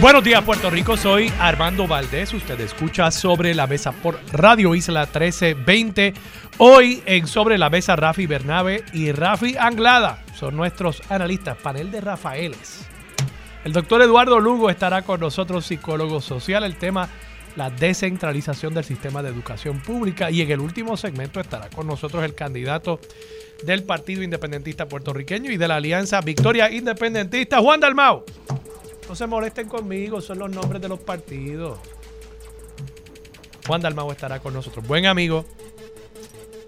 Buenos días Puerto Rico, soy Armando Valdés, usted escucha Sobre la Mesa por Radio Isla 1320. Hoy en Sobre la Mesa Rafi Bernabe y Rafi Anglada son nuestros analistas, panel de Rafaeles. El doctor Eduardo Lugo estará con nosotros, psicólogo social, el tema la descentralización del sistema de educación pública y en el último segmento estará con nosotros el candidato del Partido Independentista Puertorriqueño y de la Alianza Victoria Independentista, Juan Dalmau. No se molesten conmigo, son los nombres de los partidos. Juan Dalmau estará con nosotros. Buen amigo,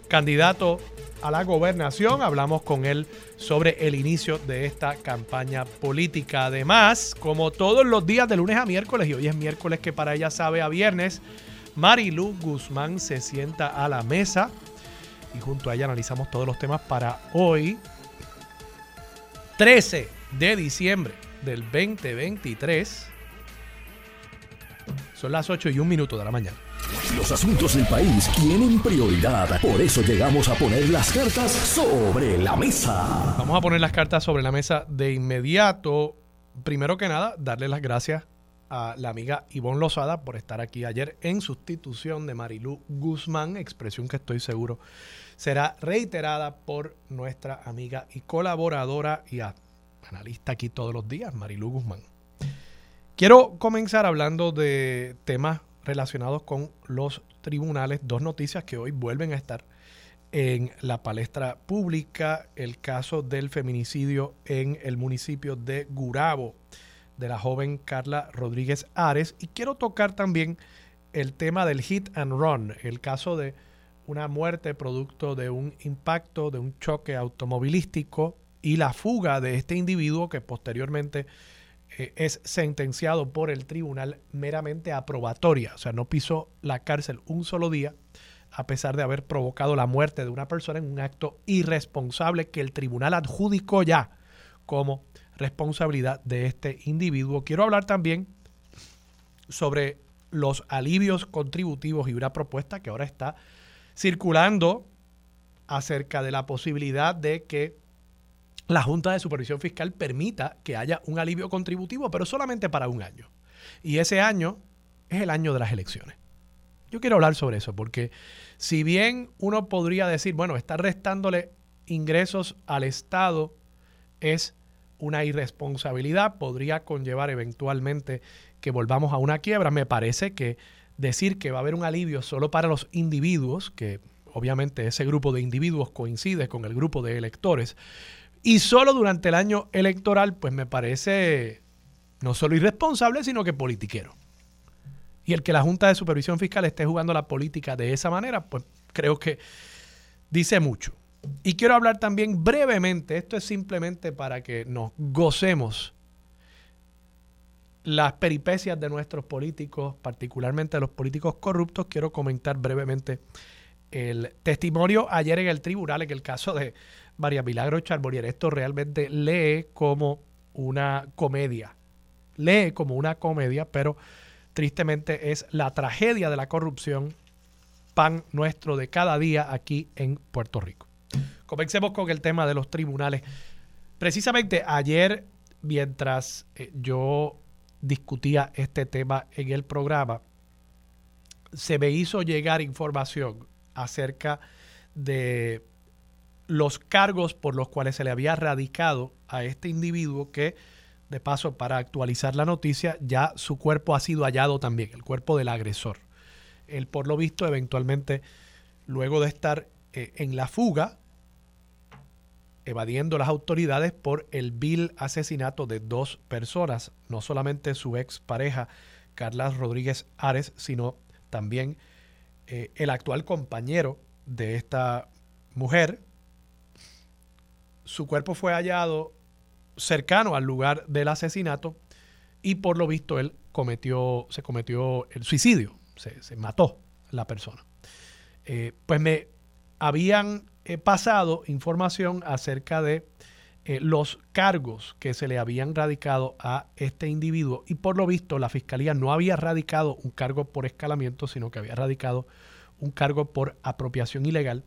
candidato a la gobernación. Hablamos con él sobre el inicio de esta campaña política. Además, como todos los días de lunes a miércoles, y hoy es miércoles que para ella sabe a viernes, Marilu Guzmán se sienta a la mesa y junto a ella analizamos todos los temas para hoy, 13 de diciembre del 2023. Son las 8 y un minuto de la mañana. Los asuntos del país tienen prioridad. Por eso llegamos a poner las cartas sobre la mesa. Vamos a poner las cartas sobre la mesa de inmediato. Primero que nada, darle las gracias a la amiga Ivonne Lozada por estar aquí ayer en sustitución de Marilú Guzmán, expresión que estoy seguro será reiterada por nuestra amiga y colaboradora y analista aquí todos los días, Marilú Guzmán. Quiero comenzar hablando de temas relacionados con los tribunales, dos noticias que hoy vuelven a estar en la palestra pública, el caso del feminicidio en el municipio de Gurabo de la joven Carla Rodríguez Ares. Y quiero tocar también el tema del hit and run, el caso de una muerte producto de un impacto, de un choque automovilístico y la fuga de este individuo que posteriormente eh, es sentenciado por el tribunal meramente aprobatoria, o sea, no pisó la cárcel un solo día a pesar de haber provocado la muerte de una persona en un acto irresponsable que el tribunal adjudicó ya como responsabilidad de este individuo. Quiero hablar también sobre los alivios contributivos y una propuesta que ahora está circulando acerca de la posibilidad de que la Junta de Supervisión Fiscal permita que haya un alivio contributivo, pero solamente para un año. Y ese año es el año de las elecciones. Yo quiero hablar sobre eso, porque si bien uno podría decir, bueno, estar restándole ingresos al Estado es una irresponsabilidad, podría conllevar eventualmente que volvamos a una quiebra. Me parece que decir que va a haber un alivio solo para los individuos, que obviamente ese grupo de individuos coincide con el grupo de electores, y solo durante el año electoral, pues me parece no solo irresponsable, sino que politiquero. Y el que la Junta de Supervisión Fiscal esté jugando la política de esa manera, pues creo que dice mucho. Y quiero hablar también brevemente, esto es simplemente para que nos gocemos las peripecias de nuestros políticos, particularmente de los políticos corruptos, quiero comentar brevemente el testimonio ayer en el tribunal en el caso de María Milagro Charbonnier. Esto realmente lee como una comedia. Lee como una comedia, pero tristemente es la tragedia de la corrupción, pan nuestro de cada día aquí en Puerto Rico. Comencemos con el tema de los tribunales. Precisamente ayer, mientras eh, yo discutía este tema en el programa, se me hizo llegar información acerca de los cargos por los cuales se le había radicado a este individuo que, de paso, para actualizar la noticia, ya su cuerpo ha sido hallado también, el cuerpo del agresor. Él, por lo visto, eventualmente, luego de estar eh, en la fuga, evadiendo las autoridades por el vil asesinato de dos personas, no solamente su ex pareja, Carla Rodríguez Ares, sino también eh, el actual compañero de esta mujer, su cuerpo fue hallado cercano al lugar del asesinato y por lo visto él cometió, se cometió el suicidio, se, mató la persona. Eh, pues me habían eh, pasado información acerca de eh, los cargos que se le habían radicado a este individuo y por lo visto la fiscalía no había radicado un cargo por escalamiento, sino que había radicado un cargo por apropiación ilegal,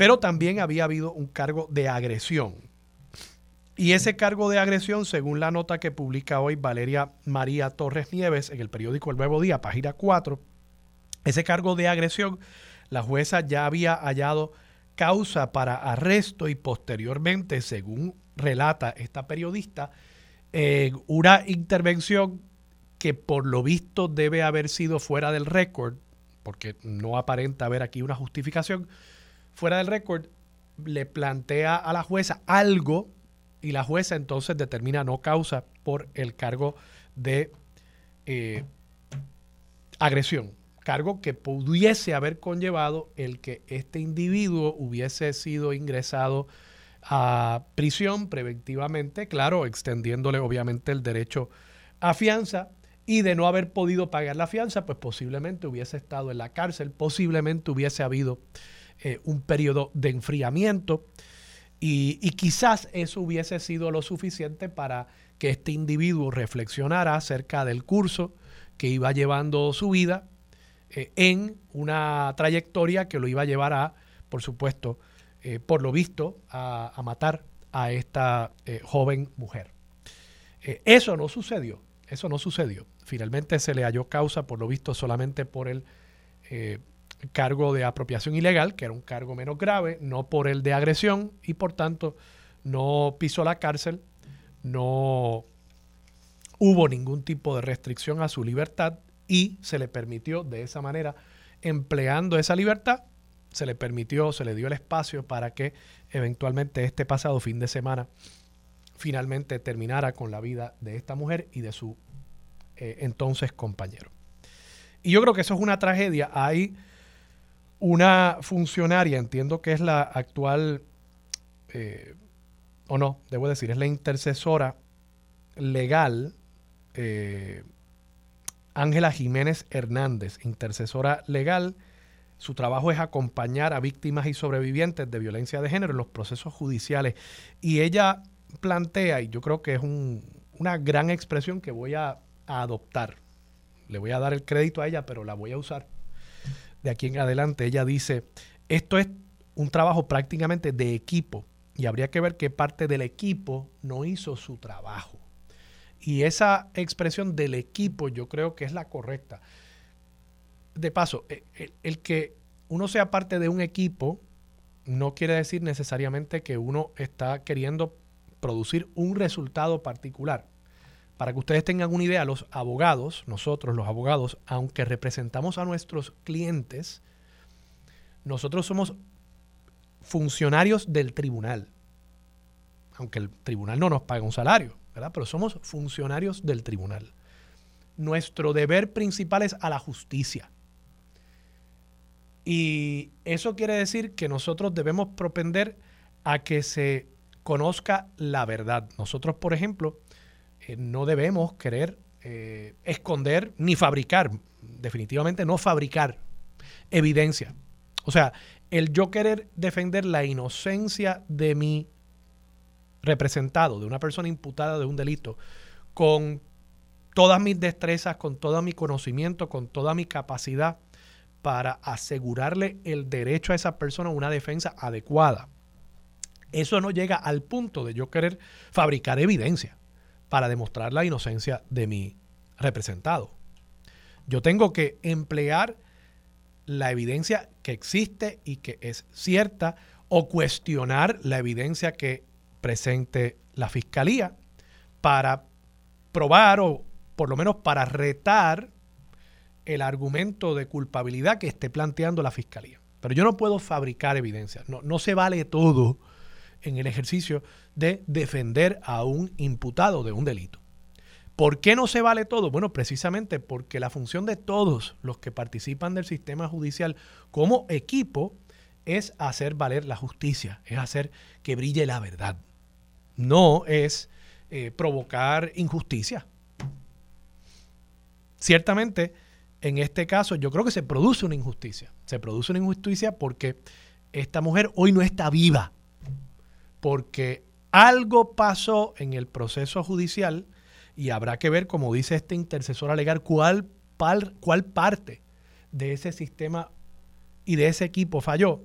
pero también había habido un cargo de agresión. Y ese cargo de agresión, según la nota que publica hoy Valeria María Torres Nieves en el periódico El Nuevo Día, página 4, ese cargo de agresión, la jueza ya había hallado causa para arresto y posteriormente, según relata esta periodista, una intervención que por lo visto debe haber sido fuera del récord, porque no aparenta haber aquí una justificación, fuera del récord, le plantea a la jueza algo y la jueza entonces determina no causa por el cargo de eh, agresión. Cargo que pudiese haber conllevado el que este individuo hubiese sido ingresado a prisión preventivamente, claro, extendiéndole obviamente el derecho a fianza y de no haber podido pagar la fianza, pues posiblemente hubiese estado en la cárcel, posiblemente hubiese habido eh, un periodo de enfriamiento y, quizás eso hubiese sido lo suficiente para que este individuo reflexionara acerca del curso que iba llevando su vida eh, en una trayectoria que lo iba a llevar a, por supuesto, eh, por lo visto, a, matar a esta joven mujer. eso no sucedió, eso no sucedió. Finalmente se le halló causa, por lo visto, solamente por el cargo de apropiación ilegal, que era un cargo menos grave, no por el de agresión, y por tanto no pisó la cárcel, no hubo ningún tipo de restricción a su libertad y se le permitió de esa manera, empleando esa libertad, se le permitió, se le dio el espacio para que eventualmente este pasado fin de semana finalmente terminara con la vida de esta mujer y de su eh, entonces compañero. Y yo creo que eso es una tragedia. Hay una funcionaria, entiendo que es la actual, eh, o no, debo decir, es la intercesora legal eh, Ángela Jiménez Hernández, intercesora legal. Su trabajo es acompañar a víctimas y sobrevivientes de violencia de género en los procesos judiciales. Y ella plantea, y yo creo que es una gran expresión que voy a adoptar. Le voy a dar el crédito a ella, pero la voy a usar de aquí en adelante. Ella dice, esto es un trabajo prácticamente de equipo y habría que ver qué parte del equipo no hizo su trabajo. Y esa expresión del equipo yo creo que es la correcta. De paso, e, e, el, que uno sea parte de un equipo no quiere decir necesariamente que uno está queriendo producir un resultado particular. Para que ustedes tengan una idea, los abogados, nosotros los abogados, aunque representamos a nuestros clientes, nosotros somos funcionarios del tribunal. Aunque el tribunal no nos paga un salario. Pero somos funcionarios del tribunal. Nuestro deber principal es a la justicia. Y eso quiere decir que nosotros debemos propender a que se conozca la verdad. Nosotros, por ejemplo, no debemos querer eh, esconder ni fabricar, definitivamente no fabricar evidencia. O sea, el yo querer defender la inocencia de mi representado, de una persona imputada de un delito, con todas mis destrezas, con todo mi conocimiento, con toda mi capacidad para asegurarle el derecho a esa persona a una defensa adecuada. Eso no llega al punto de yo querer fabricar evidencia para demostrar la inocencia de mi representado. Yo tengo que emplear la evidencia que existe y que es cierta o cuestionar la evidencia que presente la fiscalía para probar o por lo menos para retar el argumento de culpabilidad que esté planteando la fiscalía. Pero yo no puedo fabricar evidencia. No, no se vale todo en el ejercicio de defender a un imputado de un delito. ¿Por qué no se vale todo? Bueno, precisamente porque la función de todos los que participan del sistema judicial como equipo es hacer valer la justicia, es hacer que brille la verdad no es eh, provocar injusticia. Ciertamente, en este caso, yo creo que se produce una injusticia. Se produce una injusticia porque esta mujer hoy no está viva porque algo pasó en el proceso judicial y habrá que ver, como dice este intercesor alegar, cuál, cuál parte de ese sistema y de ese equipo falló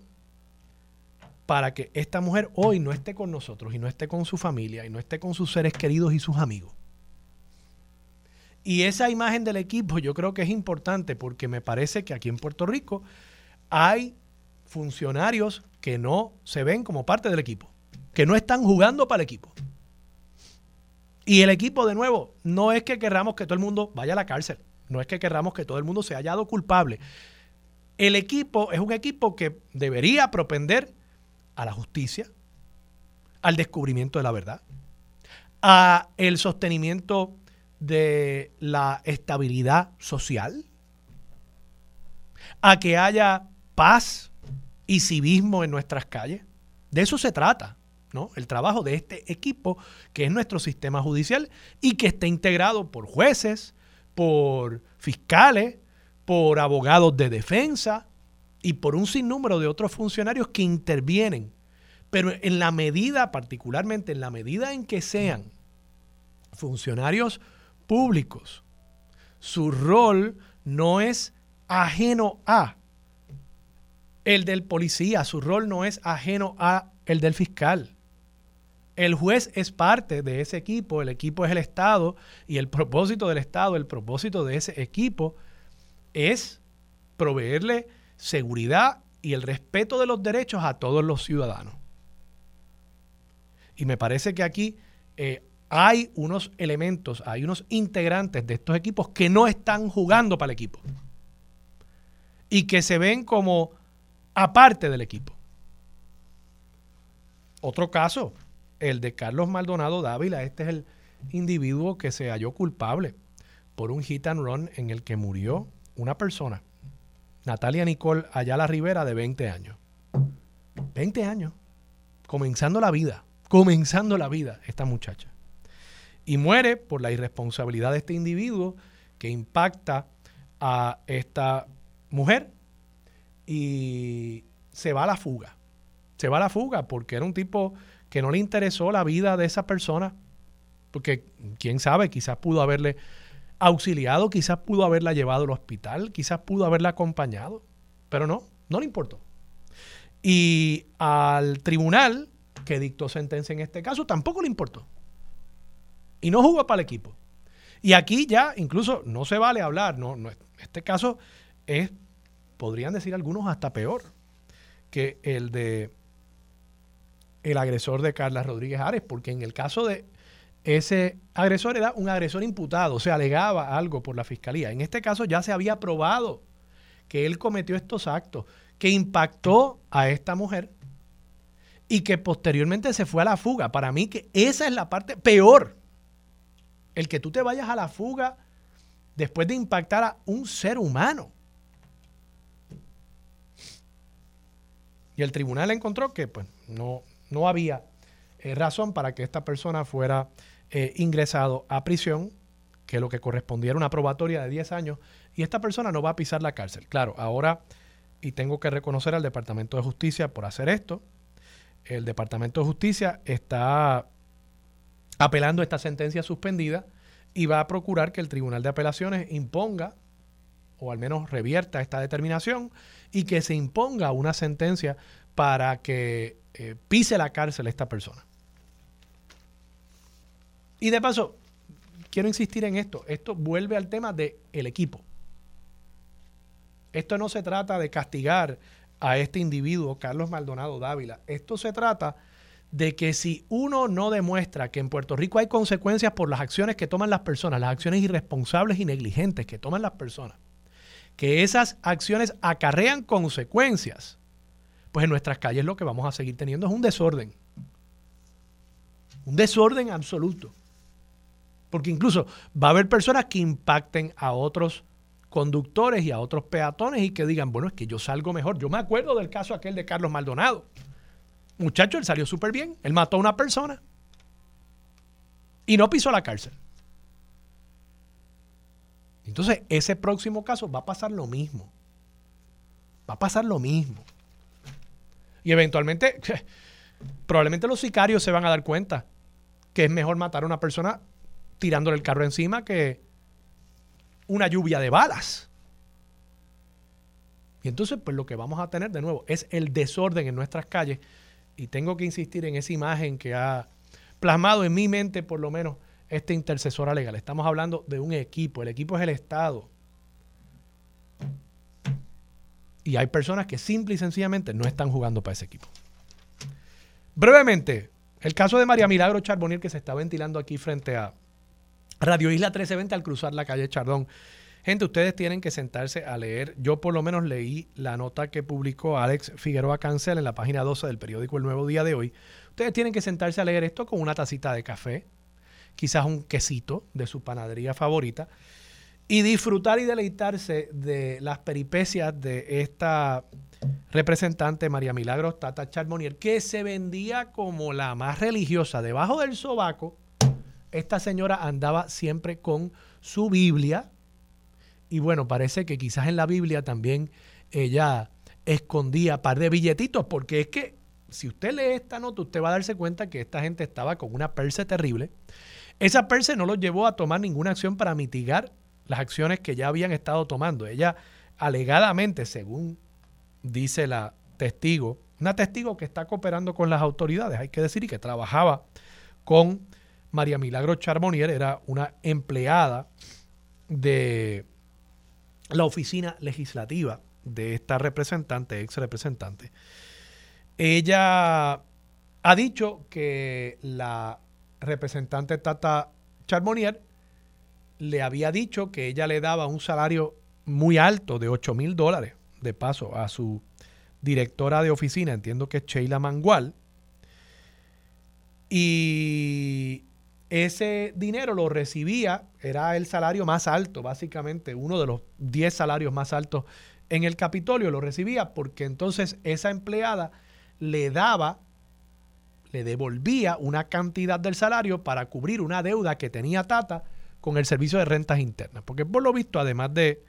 para que esta mujer hoy no esté con nosotros y no esté con su familia y no esté con sus seres queridos y sus amigos. Y esa imagen del equipo yo creo que es importante porque me parece que aquí en Puerto Rico hay funcionarios que no se ven como parte del equipo, que no están jugando para el equipo. Y el equipo, de nuevo, no es que querramos que todo el mundo vaya a la cárcel, no es que querramos que todo el mundo se haya hallado culpable. El equipo es un equipo que debería propender a la justicia, al descubrimiento de la verdad, a el sostenimiento de la estabilidad social, a que haya paz y civismo en nuestras calles. De eso se trata, ¿no? El trabajo de este equipo que es nuestro sistema judicial y que está integrado por jueces, por fiscales, por abogados de defensa y por un sinnúmero de otros funcionarios que intervienen. Pero en la medida, particularmente en la medida en que sean funcionarios públicos, su rol no es ajeno a el del policía, su rol no es ajeno a el del fiscal. El juez es parte de ese equipo, el equipo es el Estado y el propósito del Estado, el propósito de ese equipo es proveerle seguridad y el respeto de los derechos a todos los ciudadanos. Y me parece que aquí eh, hay unos elementos, hay unos integrantes de estos equipos que no están jugando para el equipo y que se ven como aparte del equipo. Otro caso, el de Carlos Maldonado Dávila. Este es el individuo que se halló culpable por un hit and run en el que murió una persona, Natalia Nicole Ayala Rivera, de 20 años. 20 años, comenzando la vida, comenzando la vida esta muchacha. Y muere por la irresponsabilidad de este individuo que impacta a esta mujer y se va a la fuga. Se va a la fuga porque era un tipo que no le interesó la vida de esa persona, porque quién sabe, quizás pudo haberle auxiliado, quizás pudo haberla llevado al hospital, quizás pudo haberla acompañado, pero no, no le importó. Y al tribunal que dictó sentencia en este caso tampoco le importó. Y no jugó para el equipo. Y aquí ya incluso no se vale hablar, no, no este caso es, podrían decir algunos hasta peor que el de el agresor de Carla Rodríguez Ares, porque en el caso de ese agresor era un agresor imputado, se alegaba algo por la fiscalía. En este caso ya se había probado que él cometió estos actos, que impactó a esta mujer y que posteriormente se fue a la fuga. Para mí que esa es la parte peor. El que tú te vayas a la fuga después de impactar a un ser humano. Y el tribunal encontró que pues no, no había eh, razón para que esta persona fuera eh, ingresado a prisión, que lo que correspondía era una probatoria de 10 años, y esta persona no va a pisar la cárcel. Claro, ahora, y tengo que reconocer al Departamento de Justicia por hacer esto, el Departamento de Justicia está apelando esta sentencia suspendida y va a procurar que el Tribunal de Apelaciones imponga o al menos revierta esta determinación y que se imponga una sentencia para que eh, pise la cárcel esta persona. Y de paso, quiero insistir en esto, esto vuelve al tema del el equipo. Esto no se trata de castigar a este individuo, Carlos Maldonado Dávila. Esto se trata de que si uno no demuestra que en Puerto Rico hay consecuencias por las acciones que toman las personas, las acciones irresponsables y negligentes que toman las personas, que esas acciones acarrean consecuencias, pues en nuestras calles lo que vamos a seguir teniendo es un desorden. Un desorden absoluto. Porque incluso va a haber personas que impacten a otros conductores y a otros peatones y que digan, bueno, es que yo salgo mejor. Yo me acuerdo del caso aquel de Carlos Maldonado. Muchacho, él salió súper bien. Él mató a una persona y no pisó la cárcel. Entonces, ese próximo caso va a pasar lo mismo. Va a pasar lo mismo. Y eventualmente, probablemente los sicarios se van a dar cuenta que es mejor matar a una persona tirándole el carro encima que una lluvia de balas. Y entonces, pues lo que vamos a tener de nuevo es el desorden en nuestras calles. Y tengo que insistir en esa imagen que ha plasmado en mi mente, por lo menos, esta intercesora legal. Estamos hablando de un equipo. El equipo es el Estado. Y hay personas que simple y sencillamente no están jugando para ese equipo. Brevemente, el caso de María Milagro Charbonier que se está ventilando aquí frente a Radio Isla 1320 al cruzar la calle Chardón. Gente, ustedes tienen que sentarse a leer. Yo por lo menos leí la nota que publicó Alex Figueroa Cancel en la página 12 del periódico El Nuevo Día de hoy. Ustedes tienen que sentarse a leer esto con una tacita de café, quizás un quesito de su panadería favorita y disfrutar y deleitarse de las peripecias de esta representante María Milagros Tata Charbonnier, que se vendía como la más religiosa. Debajo del sobaco, esta señora andaba siempre con su Biblia. Y bueno, parece que quizás en la Biblia también ella escondía par de billetitos, porque es que si usted lee esta nota, usted va a darse cuenta que esta gente estaba con una perse terrible. Esa perse no los llevó a tomar ninguna acción para mitigar las acciones que ya habían estado tomando. Ella alegadamente, según dice la testigo, una testigo que está cooperando con las autoridades, hay que decir, y que trabajaba con María Milagro Charbonnier, era una empleada de la oficina legislativa de esta representante, ex representante. Ella ha dicho que la representante Tata Charbonnier le había dicho que ella le daba un salario muy alto de 8 mil dólares de paso a su directora de oficina, entiendo que es Sheila Mangual, y ese dinero lo recibía, era el salario más alto, básicamente uno de los 10 salarios más altos en el Capitolio, lo recibía porque entonces esa empleada le daba, le devolvía una cantidad del salario para cubrir una deuda que tenía Tata con el servicio de rentas internas. Porque por lo visto, además de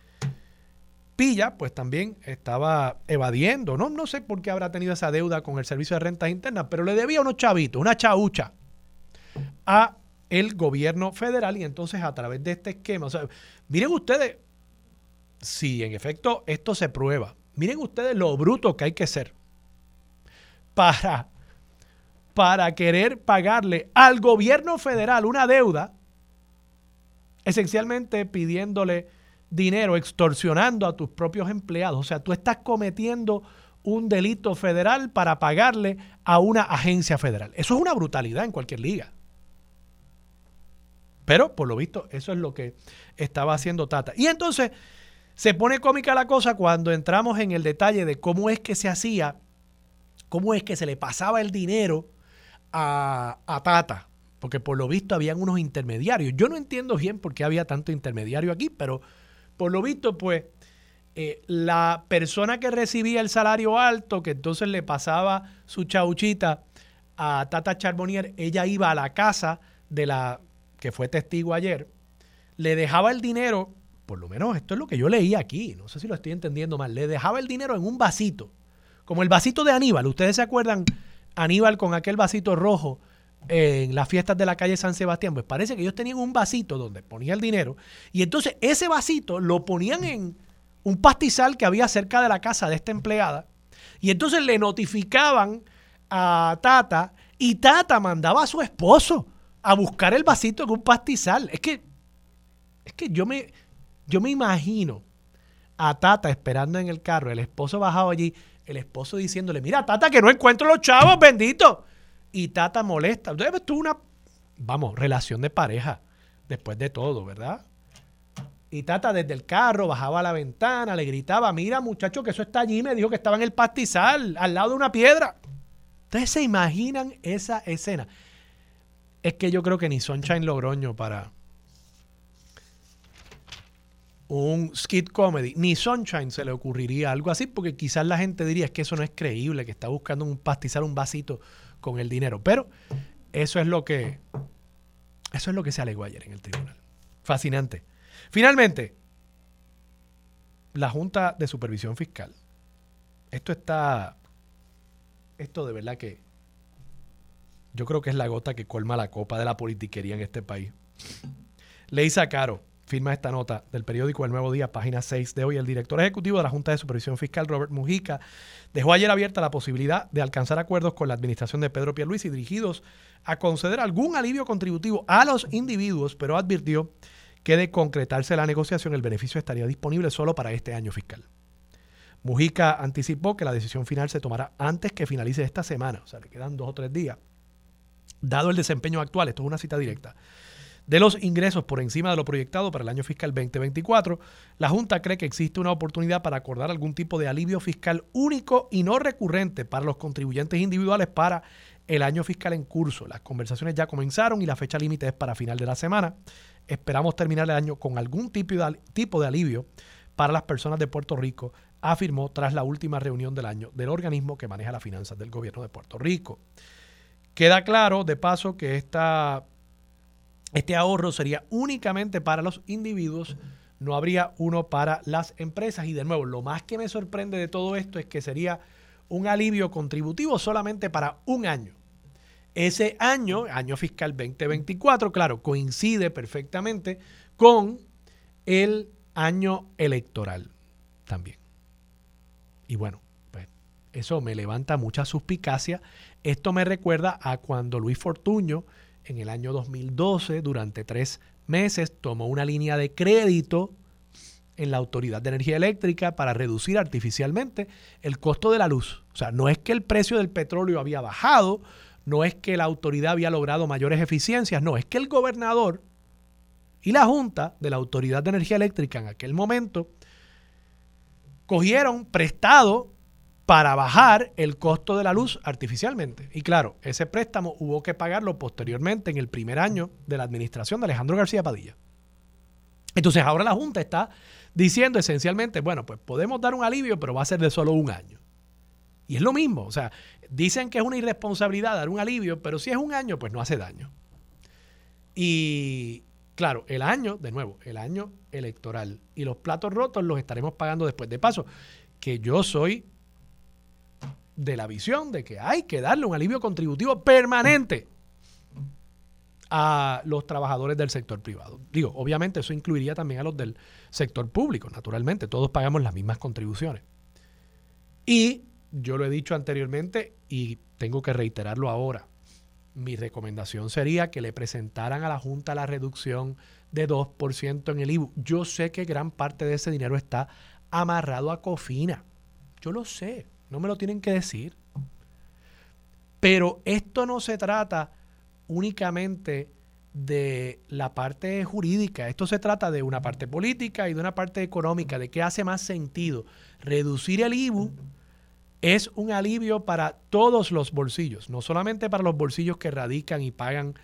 Pilla, pues también estaba evadiendo, ¿no? No sé por qué habrá tenido esa deuda con el servicio de rentas internas, pero le debía unos chavitos, una chaucha, a el gobierno federal y entonces a través de este esquema, o sea, miren ustedes, si en efecto esto se prueba, miren ustedes lo bruto que hay que ser para, para querer pagarle al gobierno federal una deuda esencialmente pidiéndole dinero, extorsionando a tus propios empleados. O sea, tú estás cometiendo un delito federal para pagarle a una agencia federal. Eso es una brutalidad en cualquier liga. Pero, por lo visto, eso es lo que estaba haciendo Tata. Y entonces se pone cómica la cosa cuando entramos en el detalle de cómo es que se hacía, cómo es que se le pasaba el dinero a, a Tata porque por lo visto habían unos intermediarios. Yo no entiendo bien por qué había tanto intermediario aquí, pero por lo visto, pues, eh, la persona que recibía el salario alto, que entonces le pasaba su chauchita a Tata Charbonnier, ella iba a la casa de la que fue testigo ayer, le dejaba el dinero, por lo menos esto es lo que yo leí aquí, no sé si lo estoy entendiendo mal, le dejaba el dinero en un vasito, como el vasito de Aníbal. ¿Ustedes se acuerdan? Aníbal con aquel vasito rojo en las fiestas de la calle San Sebastián, pues parece que ellos tenían un vasito donde ponía el dinero y entonces ese vasito lo ponían en un pastizal que había cerca de la casa de esta empleada y entonces le notificaban a Tata y Tata mandaba a su esposo a buscar el vasito en un pastizal. Es que es que yo me yo me imagino a Tata esperando en el carro, el esposo bajado allí, el esposo diciéndole, "Mira, Tata, que no encuentro los chavos, bendito." Y Tata molesta. Entonces tuvo una, vamos, relación de pareja después de todo, ¿verdad? Y Tata desde el carro bajaba a la ventana, le gritaba, mira muchacho que eso está allí, me dijo que estaba en el pastizal, al lado de una piedra. Ustedes se imaginan esa escena. Es que yo creo que ni Sunshine Logroño para un skit comedy, ni Sunshine se le ocurriría algo así, porque quizás la gente diría es que eso no es creíble, que está buscando un pastizal, un vasito con el dinero. Pero eso es lo que eso es lo que se alegó ayer en el tribunal. Fascinante. Finalmente, la Junta de Supervisión Fiscal. Esto está esto de verdad que yo creo que es la gota que colma la copa de la politiquería en este país. Leisa Caro firma esta nota del periódico El Nuevo Día, página 6 de hoy. El director ejecutivo de la Junta de Supervisión Fiscal, Robert Mujica, dejó ayer abierta la posibilidad de alcanzar acuerdos con la administración de Pedro Pierluisi dirigidos a conceder algún alivio contributivo a los individuos, pero advirtió que de concretarse la negociación el beneficio estaría disponible solo para este año fiscal. Mujica anticipó que la decisión final se tomará antes que finalice esta semana, o sea, le quedan dos o tres días. Dado el desempeño actual, esto es una cita directa, de los ingresos por encima de lo proyectado para el año fiscal 2024, la Junta cree que existe una oportunidad para acordar algún tipo de alivio fiscal único y no recurrente para los contribuyentes individuales para el año fiscal en curso. Las conversaciones ya comenzaron y la fecha límite es para final de la semana. Esperamos terminar el año con algún tipo de, alivio para las personas de Puerto Rico, afirmó tras la última reunión del año del organismo que maneja las finanzas del gobierno de Puerto Rico. Queda claro, de paso, que esta este ahorro sería únicamente para los individuos, no habría uno para las empresas. Y de nuevo, lo más que me sorprende de todo esto es que sería un alivio contributivo solamente para un año. Ese año, año fiscal 2024, claro, coincide perfectamente con el año electoral también. Y bueno, pues eso me levanta mucha suspicacia. Esto me recuerda a cuando Luis Fortuño en el año 2012, durante tres meses, tomó una línea de crédito en la Autoridad de Energía Eléctrica para reducir artificialmente el costo de la luz. O sea, no es que el precio del petróleo había bajado, no es que la autoridad había logrado mayores eficiencias, no, es que el gobernador y la Junta de la Autoridad de Energía Eléctrica en aquel momento cogieron prestado para bajar el costo de la luz artificialmente. Y claro, ese préstamo hubo que pagarlo posteriormente en el primer año de la administración de Alejandro García Padilla. Entonces ahora la Junta está diciendo esencialmente, bueno, pues podemos dar un alivio, pero va a ser de solo un año. Y es lo mismo, o sea, dicen que es una irresponsabilidad dar un alivio, pero si es un año, pues no hace daño. Y claro, el año, de nuevo, el año electoral y los platos rotos los estaremos pagando después. De paso, que yo soy de la visión de que hay que darle un alivio contributivo permanente a los trabajadores del sector privado. Digo, obviamente eso incluiría también a los del sector público, naturalmente, todos pagamos las mismas contribuciones. Y yo lo he dicho anteriormente y tengo que reiterarlo ahora. Mi recomendación sería que le presentaran a la Junta la reducción de 2% en el IBU. Yo sé que gran parte de ese dinero está amarrado a Cofina. Yo lo sé. No me lo tienen que decir. Pero esto no se trata únicamente de la parte jurídica, esto se trata de una parte política y de una parte económica, de qué hace más sentido. Reducir el IBU es un alivio para todos los bolsillos, no solamente para los bolsillos que radican y pagan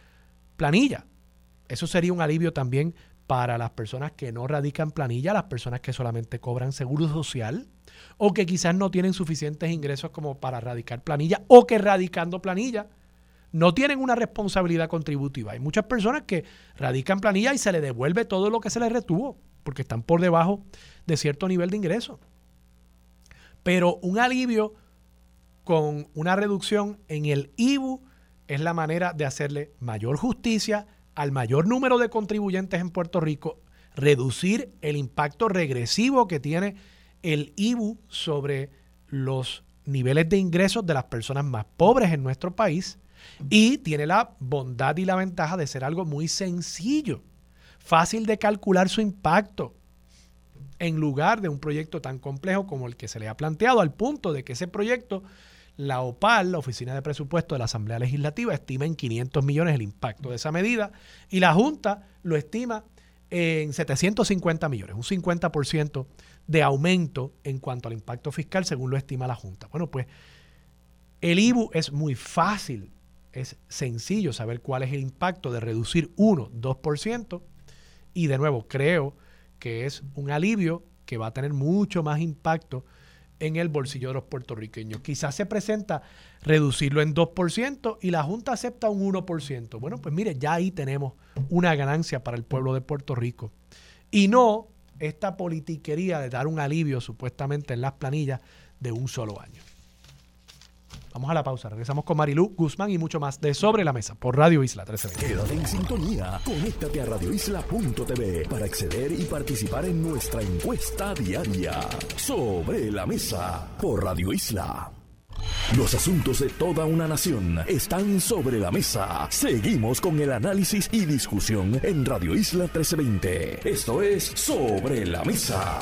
planilla. Eso sería un alivio también para las personas que no radican planilla, las personas que solamente cobran seguro social o que quizás no tienen suficientes ingresos como para radicar planilla o que radicando planilla no tienen una responsabilidad contributiva. Hay muchas personas que radican planilla y se les devuelve todo lo que se les retuvo porque están por debajo de cierto nivel de ingreso. Pero un alivio con una reducción en el IBU es la manera de hacerle mayor justicia al mayor número de contribuyentes en Puerto Rico, reducir el impacto regresivo que tiene el IBU sobre los niveles de ingresos de las personas más pobres en nuestro país y tiene la bondad y la ventaja de ser algo muy sencillo, fácil de calcular su impacto en lugar de un proyecto tan complejo como el que se le ha planteado, al punto de que ese proyecto, la OPAL, la Oficina de Presupuesto de la Asamblea Legislativa, estima en 500 millones el impacto de esa medida y la Junta lo estima en 750 millones, un 50% de aumento en cuanto al impacto fiscal, según lo estima la Junta. Bueno, pues el IBU es muy fácil, es sencillo saber cuál es el impacto de reducir 1, 2%, y de nuevo creo que es un alivio que va a tener mucho más impacto en el bolsillo de los puertorriqueños. Quizás se presenta reducirlo en 2% y la Junta acepta un 1%. Bueno, pues mire, ya ahí tenemos una ganancia para el pueblo de Puerto Rico. Y no esta politiquería de dar un alivio supuestamente en las planillas de un solo año. Vamos a la pausa. Regresamos con Marilú Guzmán y mucho más de Sobre la Mesa por Radio Isla 1320. Quédate en sintonía. Conéctate a radioisla.tv para acceder y participar en nuestra encuesta diaria. Sobre la Mesa por Radio Isla. Los asuntos de toda una nación están sobre la mesa. Seguimos con el análisis y discusión en Radio Isla 1320. Esto es Sobre la Mesa.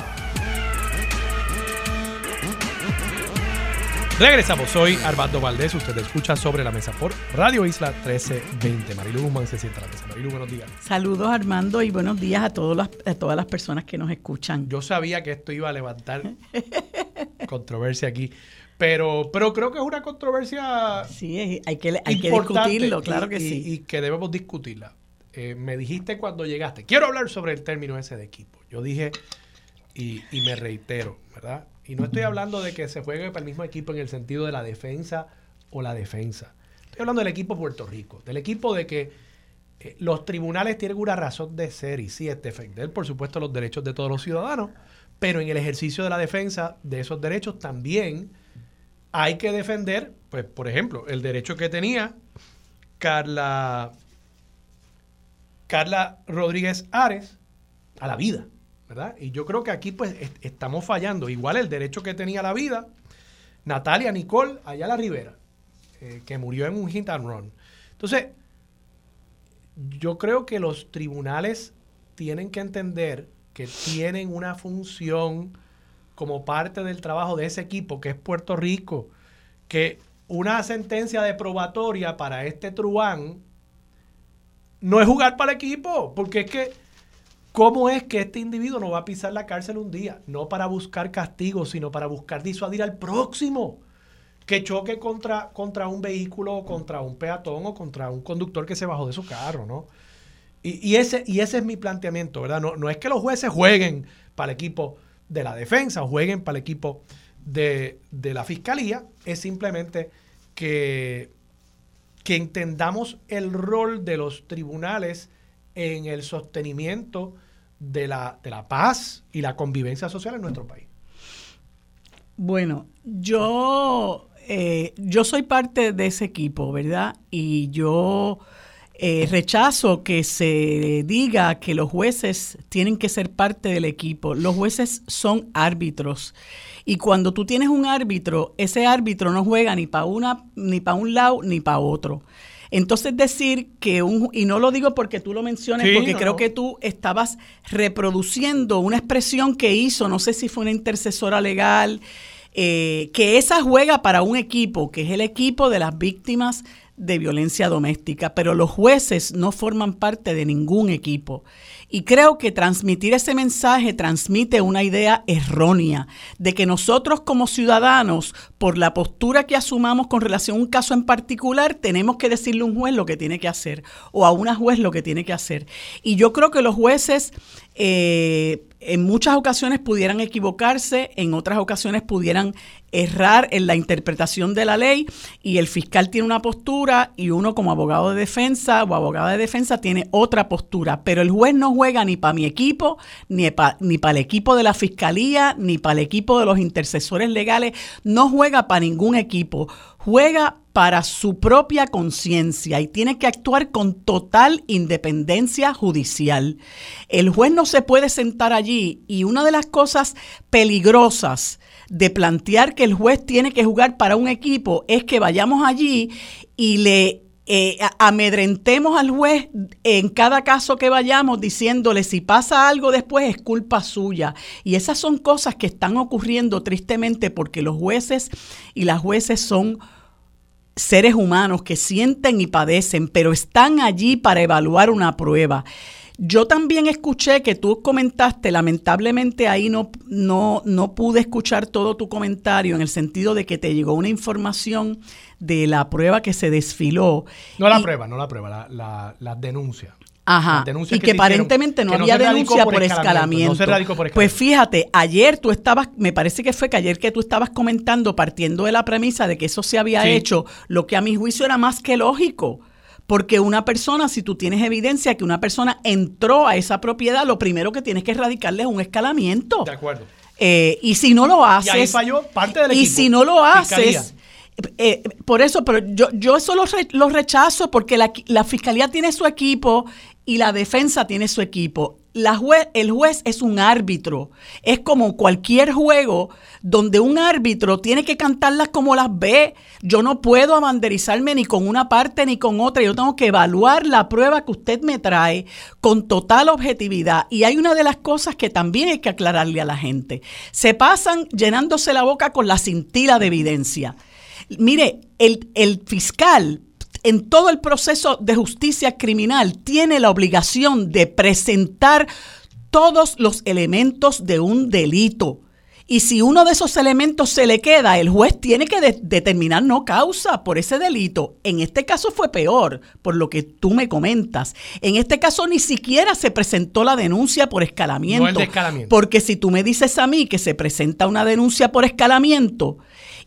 Regresamos, soy Armando Valdés, usted escucha Sobre la Mesa por Radio Isla 1320. Marilu Guzmán se sienta a la mesa. Marilu, buenos días. Saludos Armando y buenos días a, todos las, a todas las personas que nos escuchan. Yo sabía que esto iba a levantar controversia aquí. Pero, pero creo que es una controversia. Sí, hay que, hay que discutirlo, claro que sí. Y, que debemos discutirla. Eh, me dijiste cuando llegaste, quiero hablar sobre el término ese de equipo. Yo dije, y, me reitero, ¿verdad? Y no estoy hablando de que se juegue para el mismo equipo en el sentido de la defensa o la defensa. Estoy hablando del equipo Puerto Rico, del equipo de que eh, los tribunales tienen una razón de ser y sí es defender, por supuesto, los derechos de todos los ciudadanos, pero en el ejercicio de la defensa de esos derechos también hay que defender, pues, por ejemplo, el derecho que tenía Carla, Carla Rodríguez Ares a la vida. Y yo creo que aquí pues estamos fallando. Igual el derecho que tenía la vida, Natalia Nicole allá la Rivera, eh, que murió en un hit and run. Entonces, yo creo que los tribunales tienen que entender que tienen una función como parte del trabajo de ese equipo, que es Puerto Rico, que una sentencia de probatoria para este truán no es jugar para el equipo, porque es que ¿Cómo es que este individuo no va a pisar la cárcel un día? No para buscar castigo, sino para buscar disuadir al próximo que choque contra, contra un vehículo, contra un peatón o contra un conductor que se bajó de su carro, ¿no? Y, ese, y ese es mi planteamiento, ¿verdad? No, no es que los jueces jueguen para el equipo de la defensa o jueguen para el equipo de, de la fiscalía, es simplemente que, que entendamos el rol de los tribunales en el sostenimiento de la, de la paz y la convivencia social en nuestro país? Bueno, yo, eh, yo soy parte de ese equipo, ¿verdad? Y yo eh, rechazo que se diga que los jueces tienen que ser parte del equipo. Los jueces son árbitros. Y cuando tú tienes un árbitro, ese árbitro no juega ni para una, ni para un lado ni para otro. Entonces decir que un, y no lo digo porque tú lo menciones, porque creo que tú estabas reproduciendo una expresión que hizo, no sé si fue una intercesora legal, eh, que esa juega para un equipo, que es el equipo de las víctimas de violencia doméstica, pero los jueces no forman parte de ningún equipo. Y creo que transmitir ese mensaje transmite una idea errónea de que nosotros como ciudadanos, por la postura que asumamos con relación a un caso en particular, tenemos que decirle a un juez lo que tiene que hacer o a una juez lo que tiene que hacer. Y yo creo que los jueces eh, en muchas ocasiones pudieran equivocarse, en otras ocasiones pudieran errar en la interpretación de la ley y el fiscal tiene una postura y uno como abogado de defensa o abogada de defensa tiene otra postura, pero el juez no juega ni para mi equipo, ni para ni el equipo de la fiscalía, ni para el equipo de los intercesores legales, no juega para ningún equipo, juega para su propia conciencia y tiene que actuar con total independencia judicial. El juez no se puede sentar allí y una de las cosas peligrosas de plantear que el juez tiene que jugar para un equipo es que vayamos allí y le eh, amedrentemos al juez en cada caso que vayamos diciéndole si pasa algo después es culpa suya. Y esas son cosas que están ocurriendo tristemente porque los jueces y las jueces son seres humanos que sienten y padecen, pero están allí para evaluar una prueba. Yo también escuché que tú comentaste, lamentablemente ahí no, no, no pude escuchar todo tu comentario en el sentido de que te llegó una información de la prueba que se desfiló. No la prueba, no la prueba, la, la denuncia. Ajá. Y que, aparentemente no había denuncia por, escalamiento. Pues fíjate, ayer tú estabas, me parece que fue que ayer que tú estabas comentando, partiendo de la premisa de que eso se había hecho, lo que a mi juicio era más que lógico. Porque una persona, si tú tienes evidencia que una persona entró a esa propiedad, lo primero que tienes que erradicarle es un escalamiento. De acuerdo. Eh, y si no lo haces. Y ahí falló parte del Y si no lo haces eh, por eso, pero yo, yo eso lo, rechazo porque la, la, fiscalía tiene su equipo y la defensa tiene su equipo. El juez es un árbitro. Es como cualquier juego donde un árbitro tiene que cantarlas como las ve. Yo no puedo abanderizarme ni con una parte ni con otra. Yo tengo que evaluar la prueba que usted me trae con total objetividad. Y hay una de las cosas que también hay que aclararle a la gente. Se pasan llenándose la boca con la cintila de evidencia. Mire, el fiscal en todo el proceso de justicia criminal tiene la obligación de presentar todos los elementos de un delito. Y si uno de esos elementos se le queda, el juez tiene que determinar no causa por ese delito. En este caso fue peor, por lo que tú me comentas. En este caso ni siquiera se presentó la denuncia por escalamiento. escalamiento. Porque si tú me dices a mí que se presenta una denuncia por escalamiento,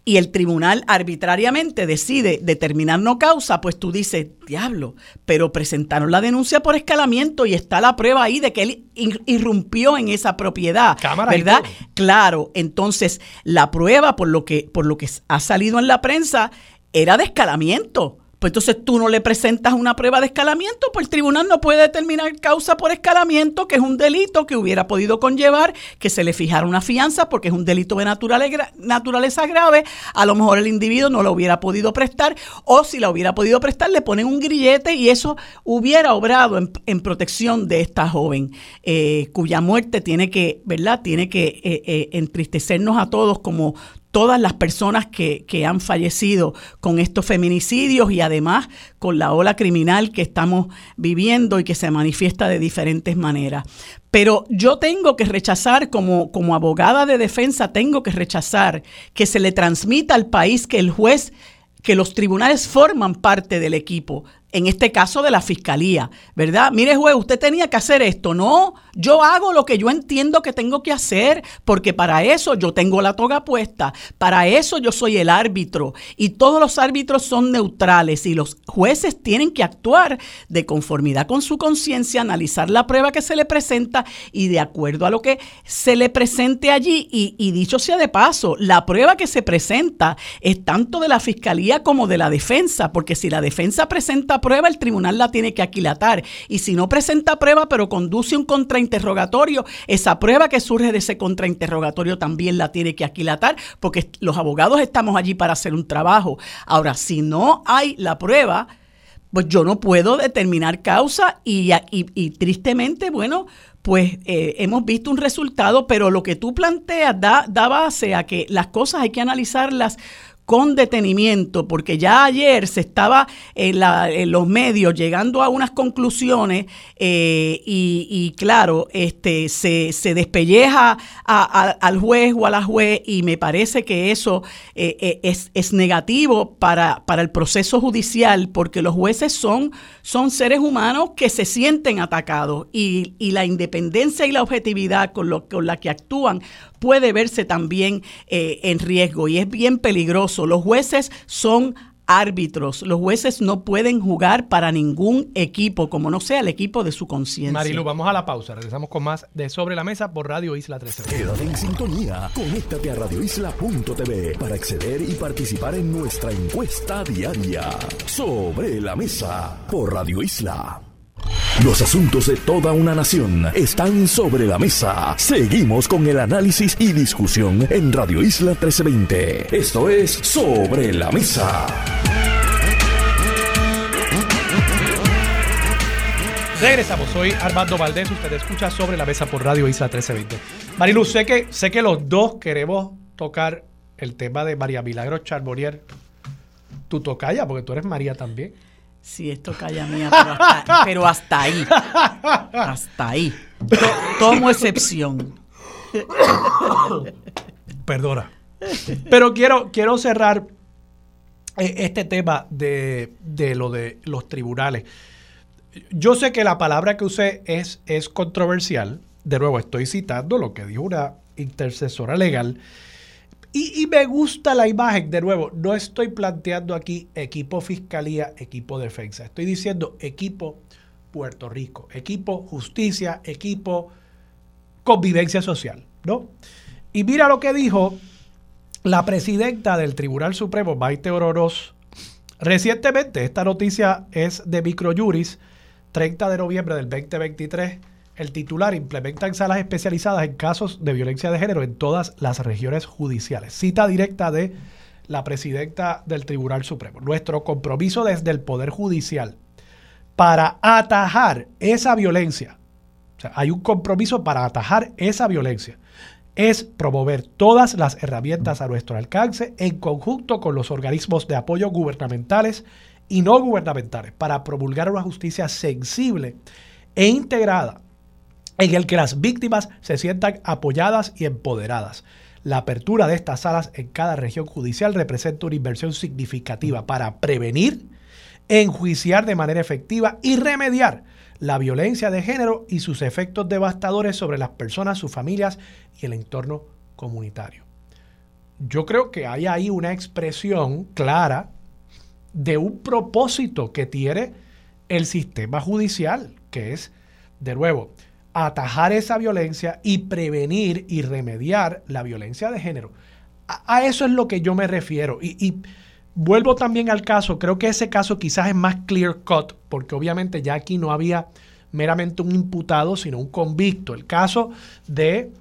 y el tribunal arbitrariamente decide determinar no causa, pues tú dices, diablo, pero presentaron la denuncia por escalamiento y está la prueba ahí de que él irrumpió en esa propiedad, ¿verdad? Claro, entonces la prueba por lo que por lo que ha salido en la prensa era de escalamiento. Pues entonces tú no le presentas una prueba de escalamiento, pues el tribunal no puede determinar causa por escalamiento, que es un delito que hubiera podido conllevar que se le fijara una fianza porque es un delito de naturaleza grave. A lo mejor el individuo no lo hubiera podido prestar o si la hubiera podido prestar le ponen un grillete y eso hubiera obrado en, protección de esta joven eh, cuya muerte tiene que, ¿verdad? Tiene que eh, eh, entristecernos a todos como todas las personas que, han fallecido con estos feminicidios y además con la ola criminal que estamos viviendo y que se manifiesta de diferentes maneras. Pero yo tengo que rechazar, como, como abogada de defensa, tengo que rechazar que se le transmita al país que el juez que los tribunales forman parte del equipo en este caso de la fiscalía, ¿verdad? Mire, juez, usted tenía que hacer esto. No, yo hago lo que yo entiendo que tengo que hacer, porque para eso yo tengo la toga puesta, para eso yo soy el árbitro y todos los árbitros son neutrales y los jueces tienen que actuar de conformidad con su conciencia, analizar la prueba que se le presenta y de acuerdo a lo que se le presente allí. Y, y dicho sea de paso, la prueba que se presenta es tanto de la fiscalía como de la defensa, porque si la defensa presenta prueba, el tribunal la tiene que aquilatar. Y si no presenta prueba, pero conduce un contrainterrogatorio, esa prueba que surge de ese contrainterrogatorio también la tiene que aquilatar, porque los abogados estamos allí para hacer un trabajo. Ahora, si no hay la prueba, pues yo no puedo determinar causa y, y, tristemente, bueno, pues eh, hemos visto un resultado, pero lo que tú planteas da, da base a que las cosas hay que analizarlas con detenimiento, porque ya ayer se estaba en, los medios llegando a unas conclusiones eh, y, claro, este, se, se despelleja al juez o a la juez y me parece que eso eh, eh, es, es, negativo para, para el proceso judicial porque los jueces son, son seres humanos que se sienten atacados y, y la independencia y la objetividad con, lo, con la que actúan puede verse también eh, en riesgo y es bien peligroso. Los jueces son árbitros. Los jueces no pueden jugar para ningún equipo, como no sea el equipo de su conciencia. Marilu, vamos a la pausa. Regresamos con más de Sobre la Mesa por Radio Isla 13. Quédate en sintonía. Conéctate a radioisla.tv para acceder y participar en nuestra encuesta diaria. Sobre la Mesa por Radio Isla. Los asuntos de toda una nación están sobre la mesa. Seguimos con el análisis y discusión en Radio Isla 1320. Esto es Sobre la Mesa. Regresamos, soy Armando Valdés, usted escucha Sobre la Mesa por Radio Isla 1320. Marilu, sé que, sé que los dos queremos tocar el tema de María Milagro Charbonnier. Tu tocaya, porque tú eres María también. Sí, esto calla mía, pero hasta, ahí. Hasta ahí. tomo excepción. Perdona. Pero quiero, quiero cerrar eh, este tema de, lo de los tribunales. Yo sé que la palabra que usé es, es controversial. De nuevo, estoy citando lo que dijo una intercesora legal y, me gusta la imagen, de nuevo, no estoy planteando aquí equipo fiscalía, equipo defensa, estoy diciendo equipo Puerto Rico, equipo justicia, equipo convivencia social, ¿no? Y mira lo que dijo la presidenta del Tribunal Supremo, Maite Ororos, recientemente, esta noticia es de Microjuris, 30 de noviembre del 2023, el titular implementa en salas especializadas en casos de violencia de género en todas las regiones judiciales. Cita directa de la presidenta del Tribunal Supremo. Nuestro compromiso desde el Poder Judicial para atajar esa violencia, o sea, hay un compromiso para atajar esa violencia, es promover todas las herramientas a nuestro alcance en conjunto con los organismos de apoyo gubernamentales y no gubernamentales para promulgar una justicia sensible e integrada en el que las víctimas se sientan apoyadas y empoderadas. La apertura de estas salas en cada región judicial representa una inversión significativa para prevenir, enjuiciar de manera efectiva y remediar la violencia de género y sus efectos devastadores sobre las personas, sus familias y el entorno comunitario. Yo creo que hay ahí una expresión clara de un propósito que tiene el sistema judicial, que es, de nuevo, atajar esa violencia y prevenir y remediar la violencia de género. A, eso es lo que yo me refiero. Y, vuelvo también al caso, creo que ese caso quizás es más clear cut, porque obviamente ya aquí no había meramente un imputado, sino un convicto. El caso de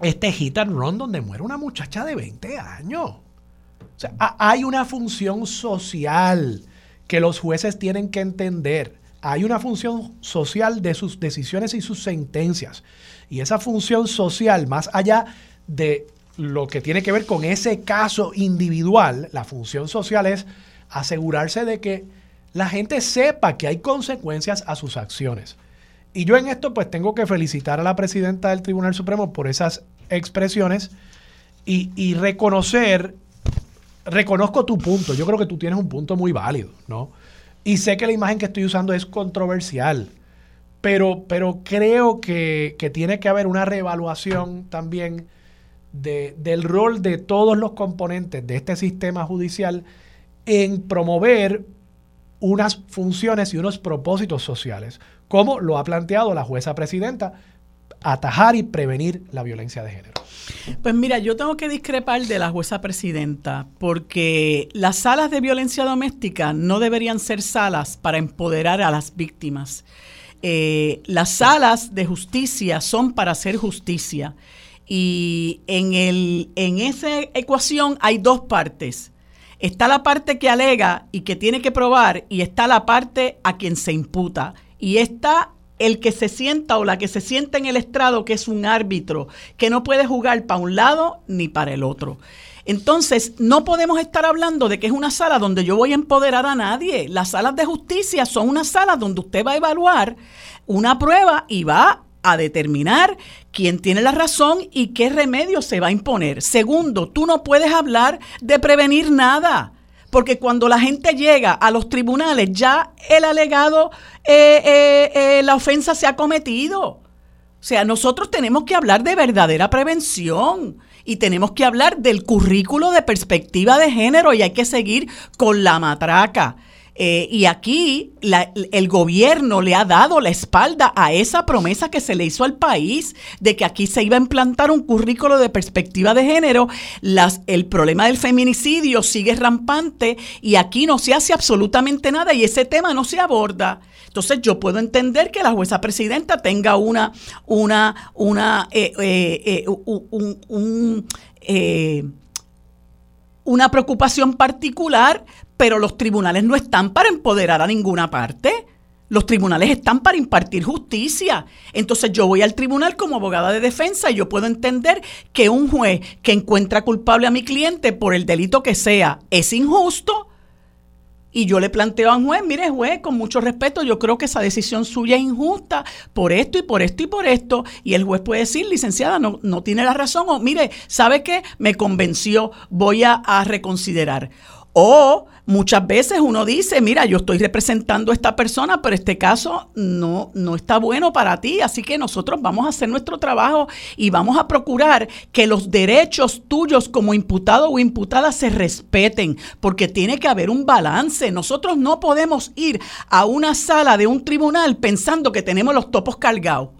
este hit and run donde muere una muchacha de 20 años. O sea, hay una función social que los jueces tienen que entender hay una función social de sus decisiones y sus sentencias. Y esa función social, más allá de lo que tiene que ver con ese caso individual, la función social es asegurarse de que la gente sepa que hay consecuencias a sus acciones. Y yo en esto pues tengo que felicitar a la presidenta del Tribunal Supremo por esas expresiones y, reconocer, reconozco tu punto, yo creo que tú tienes un punto muy válido, ¿no? Y sé que la imagen que estoy usando es controversial, pero, pero creo que, tiene que haber una reevaluación también del rol de todos los componentes de este sistema judicial en promover unas funciones y unos propósitos sociales, como lo ha planteado la jueza presidenta, atajar y prevenir la violencia de género. Pues mira, yo tengo que discrepar de la jueza presidenta porque las salas de violencia doméstica no deberían ser salas para empoderar a las víctimas. Eh, las salas de justicia son para hacer justicia. Y en, el, en esa ecuación hay dos partes. Está la parte que alega y que tiene que probar y está la parte a quien se imputa. Y está el que se sienta o la que se sienta en el estrado, que es un árbitro, que no puede jugar para un lado ni para el otro. Entonces, no podemos estar hablando de que es una sala donde yo voy a empoderar a nadie. Las salas de justicia son unas salas donde usted va a evaluar una prueba y va a determinar quién tiene la razón y qué remedio se va a imponer. Segundo, tú no puedes hablar de prevenir nada porque cuando la gente llega a los tribunales ya el alegado, eh, eh, eh, la ofensa se ha cometido. O sea, nosotros tenemos que hablar de verdadera prevención y tenemos que hablar del currículo de perspectiva de género y hay que seguir con la matraca. Eh, y aquí el gobierno le ha dado la espalda a esa promesa que se le hizo al país de que aquí se iba a implantar un currículo de perspectiva de género. Las, el problema del feminicidio sigue rampante y aquí no se hace absolutamente nada y ese tema no se aborda. Entonces yo puedo entender que la jueza presidenta tenga una, una, una, eh, eh, un, una preocupación particular pero los tribunales no están para empoderar a ninguna parte. Los tribunales están para impartir justicia. Entonces yo voy al tribunal como abogada de defensa y yo puedo entender que un juez que encuentra culpable a mi cliente por el delito que sea es injusto. Y yo le planteo a un juez, mire juez, con mucho respeto, yo creo que esa decisión suya es injusta por esto y por esto y por esto. Y el juez puede decir, licenciada, no, no tiene la razón o mire, ¿sabe qué? Me convenció, voy a, a reconsiderar. O muchas veces uno dice, mira, yo estoy representando a esta persona, pero este caso no, no está bueno para ti, así que nosotros vamos a hacer nuestro trabajo y vamos a procurar que los derechos tuyos como imputado o imputada se respeten, porque tiene que haber un balance. Nosotros no podemos ir a una sala de un tribunal pensando que tenemos los topos cargados.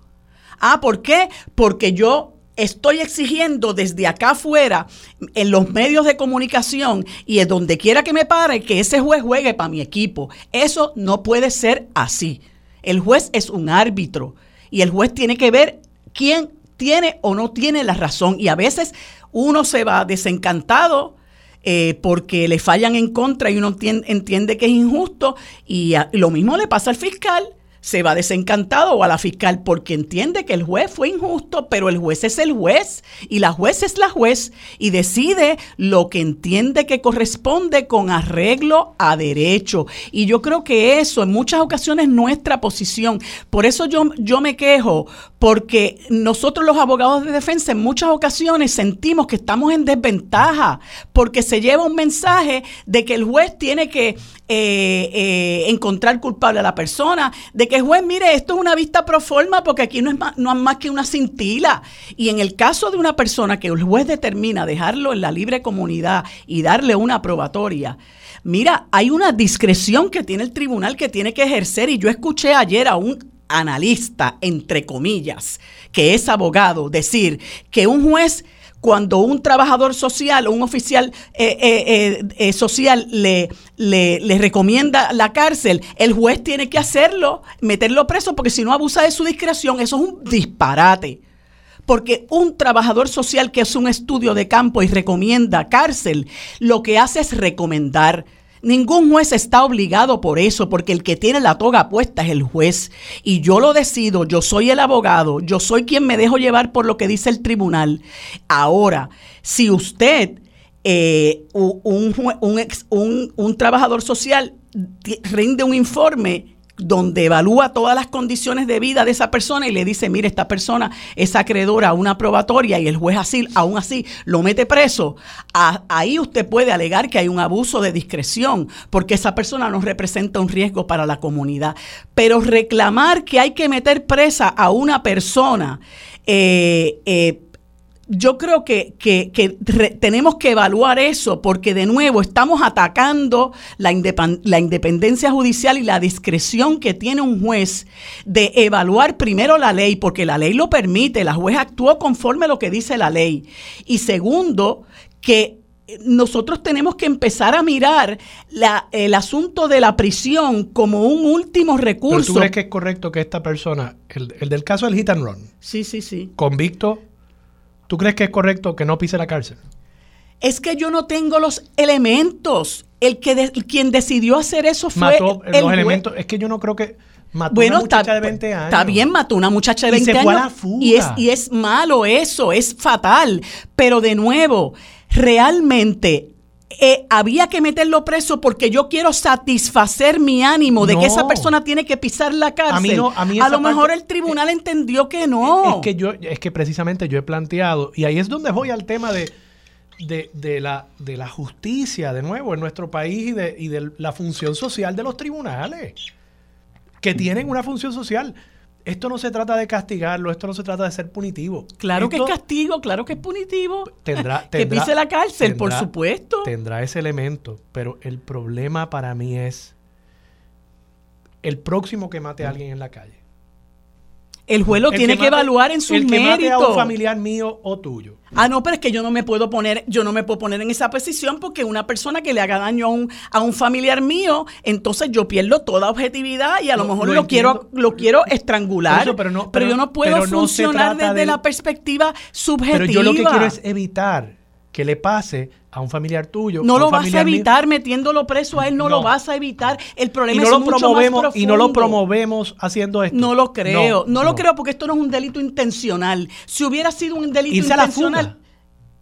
Ah, ¿por qué? Porque yo estoy exigiendo desde acá afuera, en los medios de comunicación y en donde quiera que me pare, que ese juez juegue para mi equipo. Eso no puede ser así. El juez es un árbitro y el juez tiene que ver quién tiene o no tiene la razón. Y a veces uno se va desencantado eh, porque le fallan en contra y uno entiende, que es injusto. Y, y lo mismo le pasa al fiscal se va desencantado o a la fiscal porque entiende que el juez fue injusto, pero el juez es el juez y la juez es la juez y decide lo que entiende que corresponde con arreglo a derecho. Y yo creo que eso en muchas ocasiones es nuestra posición. Por eso yo, yo me quejo, porque nosotros los abogados de defensa en muchas ocasiones sentimos que estamos en desventaja, porque se lleva un mensaje de que el juez tiene que eh, eh, encontrar culpable a la persona, de que juez, mire, esto es una vista pro forma, porque aquí no es más, no es más que una cintila. Y en el caso de una persona que el juez determina dejarlo en la libre comunidad y darle una probatoria, Mira, hay una discreción que tiene el tribunal que tiene que ejercer y yo escuché ayer a un analista, entre comillas, que es abogado, decir que un juez cuando un trabajador social o un oficial eh, eh, eh, social le, le, recomienda la cárcel, el juez tiene que hacerlo, meterlo preso, porque si no abusa de su discreción, eso es un disparate. Porque un trabajador social que hace un estudio de campo y recomienda cárcel, lo que hace es recomendar Ningún juez está obligado por eso, porque el que tiene la toga puesta es el juez. Y yo lo decido, yo soy el abogado, yo soy quien me dejo llevar por lo que dice el tribunal. Ahora, si usted, eh, un, un, un trabajador social, rinde un informe donde evalúa todas las condiciones de vida de esa persona y le dice, mire, esta persona es acreedora a una probatoria y el juez así, aún así lo mete preso, ahí usted puede alegar que hay un abuso de discreción porque esa persona no representa un riesgo para la comunidad. Pero reclamar que hay que meter presa a una persona eh, eh, yo creo que, tenemos que evaluar eso porque de nuevo estamos atacando la, la, independencia judicial y la discreción que tiene un juez de evaluar primero la ley porque la ley lo permite, la juez actuó conforme a lo que dice la ley. Y segundo, que nosotros tenemos que empezar a mirar la, el asunto de la prisión como un último recurso. ¿Tú crees que es correcto que esta persona, el, el del caso del hit and run, sí, sí, sí. convicto ¿Tú crees que es correcto que no pise la cárcel? Es que yo no tengo los elementos. El que quien decidió hacer eso fue mató los elementos. Es que yo no creo que mató una muchacha de 20 años. Está bien, mató una muchacha de 20 años. Y es, y es malo eso, es fatal. Pero de nuevo, realmente eh, había que meterlo preso porque yo quiero satisfacer mi ánimo de que esa persona tiene que pisar la cárcel. A, lo mejor el tribunal eh, entendió que no. Es que yo, es que precisamente yo he planteado, y ahí es donde voy al tema de, de, la, de la justicia, de nuevo, en nuestro país y de, y de la función social de los tribunales, que tienen una función social esto no se trata de castigarlo, esto no se trata de ser punitivo. Claro que es castigo, claro que es punitivo. Tendrá, que pise la cárcel, por supuesto. Tendrá ese elemento, pero el problema para mí es el próximo que mate a alguien en la calle. El juez lo tiene que, evaluar en su mérito. El que mate a un familiar mío o tuyo. Ah, no, pero es que yo no me puedo poner, yo no me puedo poner en esa posición porque una persona que le haga daño a un, a un familiar mío, entonces yo pierdo toda objetividad y a lo, mejor lo, quiero, lo quiero estrangular. pero, no, pero, yo no puedo funcionar desde la perspectiva subjetiva. Pero yo lo que quiero es evitar que le pase a un familiar tuyo. No lo vas a evitar metiéndolo preso a él, no, lo vas a evitar. El problema no es lo promovemos, Y no lo promovemos haciendo esto. No lo creo, no, lo creo porque esto no es un delito intencional. Si hubiera sido un delito intencional...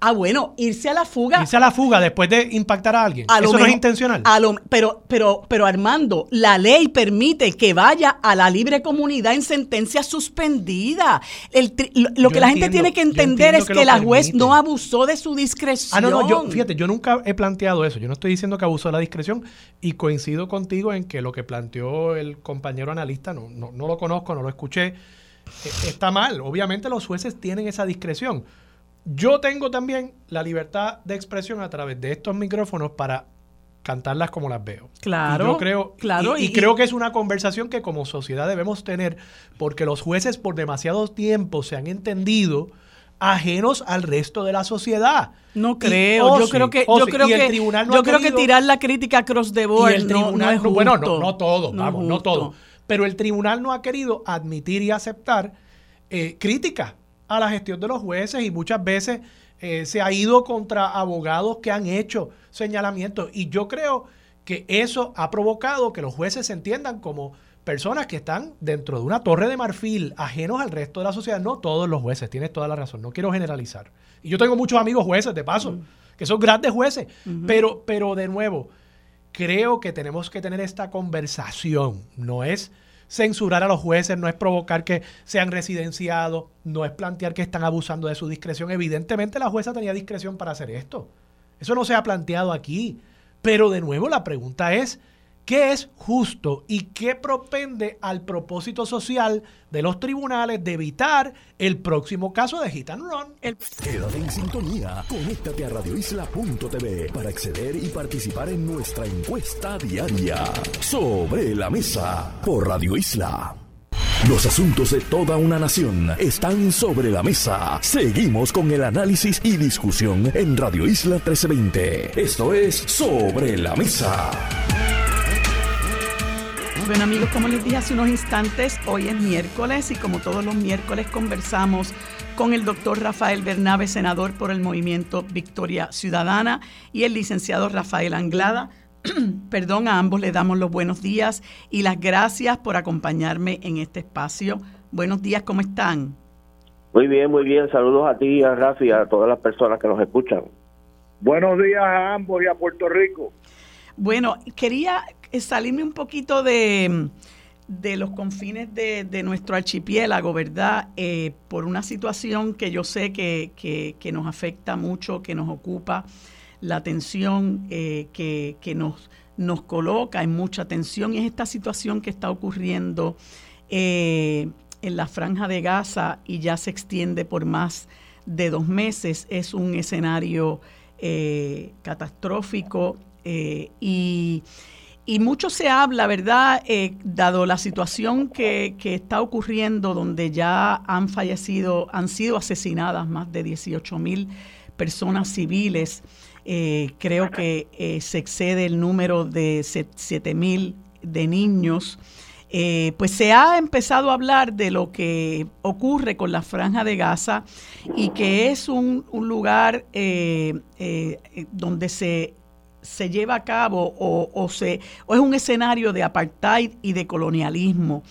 Ah, bueno, irse a la fuga. Irse a la fuga después de impactar a alguien. Eso no es intencional. pero, pero, pero Armando, la ley permite que vaya a la libre comunidad en sentencia suspendida. lo, que la gente tiene que entender es que, la juez no abusó de su discreción. Ah, no, no, yo, fíjate, yo nunca he planteado eso. Yo no estoy diciendo que abusó de la discreción y coincido contigo en que lo que planteó el compañero analista, no, no, no lo conozco, no lo escuché, e, está mal. Obviamente los jueces tienen esa discreción yo tengo también la libertad de expresión a través de estos micrófonos para cantarlas como las veo. Claro. yo creo, claro, y, creo que es una conversación que como sociedad debemos tener, porque los jueces por demasiado tiempo se han entendido ajenos al resto de la sociedad. No creo, yo creo que yo creo que yo creo que tirar la crítica cross the board el tribunal, no, bueno, no, no todo, vamos, no todo, pero el tribunal no ha querido admitir y aceptar eh, crítica a la gestión de los jueces y muchas veces eh, se ha ido contra abogados que han hecho señalamientos y yo creo que eso ha provocado que los jueces se entiendan como personas que están dentro de una torre de marfil, ajenos al resto de la sociedad. No todos los jueces, tienes toda la razón, no quiero generalizar. Y yo tengo muchos amigos jueces, de paso, que son grandes jueces, pero, pero de nuevo, creo que tenemos que tener esta conversación. No es censurar a los jueces, no es provocar que sean residenciados, no es plantear que están abusando de su discreción. Evidentemente la jueza tenía discreción para hacer esto. Eso no se ha planteado aquí. Pero de nuevo la pregunta es, ¿qué es justo y qué propende al propósito social de los tribunales de evitar el próximo caso de Hit and Run? Quédate en sintonía, conéctate a radioisla.tv para acceder y participar en nuestra encuesta diaria sobre la mesa por Radio Isla. Los asuntos de toda una nación están sobre la mesa. Seguimos con el análisis y discusión en Radio Isla 1320. Esto es Sobre la Mesa. Bueno amigos, como les dije hace unos instantes, hoy es miércoles y como todos los miércoles conversamos con el doctor Rafael Bernabe, senador por el movimiento Victoria Ciudadana, y el licenciado Rafael Anglada, Perdón, a ambos le damos los buenos días y las gracias por acompañarme en este espacio. Buenos días, ¿cómo están? Muy bien, muy bien. Saludos a ti, a Rafi y a todas las personas que nos escuchan. Buenos días a ambos y a Puerto Rico. Bueno, quería salirme un poquito de, de los confines de, nuestro archipiélago, ¿verdad? Eh, por una situación que yo sé que, que nos afecta mucho, que nos ocupa la atención eh, que, nos, nos coloca en mucha tensión y es esta situación que está ocurriendo eh, en la franja de Gaza y ya se extiende por más de dos meses. Es un escenario eh, catastrófico y, mucho se habla, ¿verdad? dado la situación que, está ocurriendo, donde ya han fallecido, han sido asesinadas más de 18 mil personas civiles. Eh, creo que eh, se excede el número de 7 mil de niños. Eh, pues se ha empezado a hablar de lo que ocurre con la franja de Gaza y que es un, lugar donde se, se, lleva a cabo o, se, o es un escenario de apartheid y de colonialismo.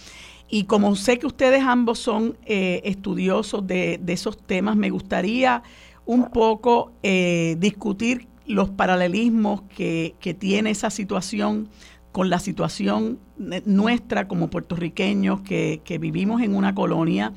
Y como sé que ustedes ambos son estudiosos de, de esos temas, me gustaría un poco eh, discutir los paralelismos que, tiene esa situación con la situación nuestra como puertorriqueños que, vivimos en una colonia,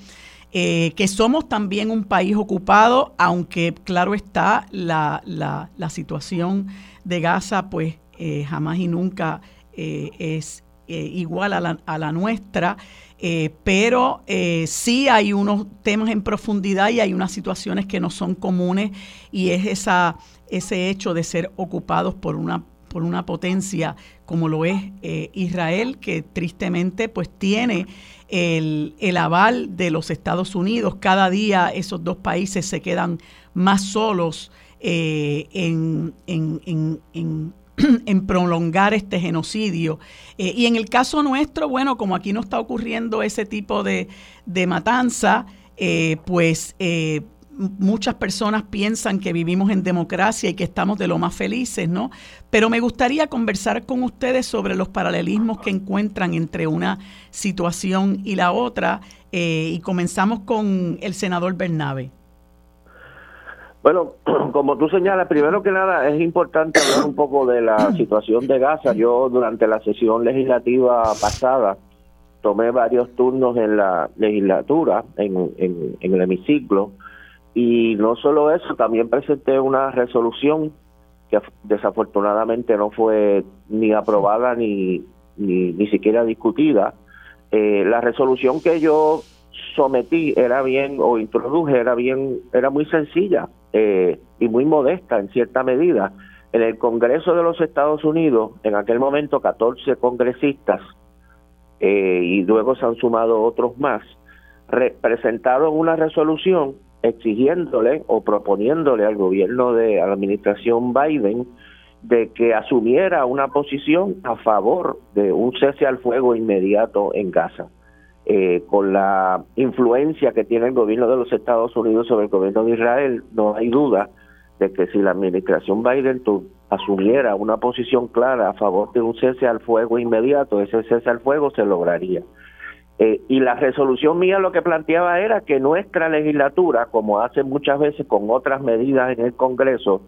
eh, que somos también un país ocupado, aunque claro está, la, la, situación de Gaza pues eh, jamás y nunca es igual a la, a la nuestra. Eh, pero eh, sí hay unos temas en profundidad y hay unas situaciones que no son comunes y es esa, ese hecho de ser ocupados por una, por una potencia como lo es eh, Israel, que tristemente pues tiene el, aval de los Estados Unidos. Cada día esos dos países se quedan más solos en, en en prolongar este genocidio. Eh, y en el caso nuestro, bueno, como aquí no está ocurriendo ese tipo de, matanza, eh, pues eh, muchas personas piensan que vivimos en democracia y que estamos de lo más felices, ¿no? Pero me gustaría conversar con ustedes sobre los paralelismos que encuentran entre una situación y la otra. y comenzamos con el senador Bernabe. Bueno, como tú señalas, primero que nada es importante hablar un poco de la situación de Gaza. Yo durante la sesión legislativa pasada tomé varios turnos en la legislatura, en, en, el hemiciclo, y no solo eso, también presenté una resolución que desafortunadamente no fue ni aprobada ni, ni, ni siquiera discutida. Eh, la resolución que yo sometí era bien o introduje era bien era muy sencilla eh, y muy modesta en cierta medida. En el Congreso de los Estados Unidos, en aquel momento 14 congresistas eh, y luego se han sumado otros más, presentaron una resolución exigiéndole o proponiéndole al gobierno de la administración Biden de que asumiera una posición a favor de un cese al fuego inmediato en Gaza. Eh, con la influencia que tiene el gobierno de los Estados Unidos sobre el gobierno de Israel, no hay duda de que si la administración Biden asumiera una posición clara a favor de un cese al fuego inmediato, ese cese al fuego se lograría. Eh, y la resolución mía lo que planteaba era que nuestra legislatura, como hace muchas veces con otras medidas en el Congreso,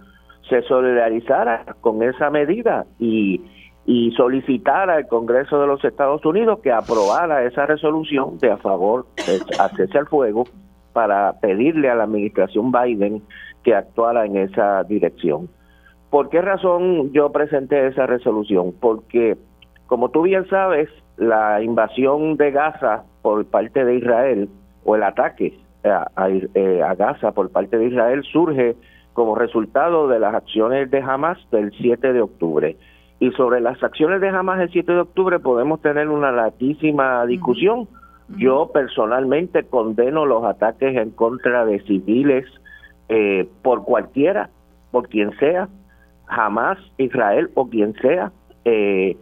se solidarizara con esa medida y, y solicitara al Congreso de los Estados Unidos que aprobara esa resolución de a favor de cese al fuego para pedirle a la administración Biden que actuara en esa dirección. ¿Por qué razón yo presenté esa resolución? Porque, como tú bien sabes, la invasión de Gaza por parte de Israel o el ataque a, eh, Gaza por parte de Israel surge como resultado de las acciones de Hamas del 7 de octubre. Y sobre las acciones de Hamas el 7 de octubre podemos tener una larguísima discusión. Yo personalmente condeno los ataques en contra de civiles eh, por cualquiera, por quien sea, Hamas, Israel o quien sea. Eh,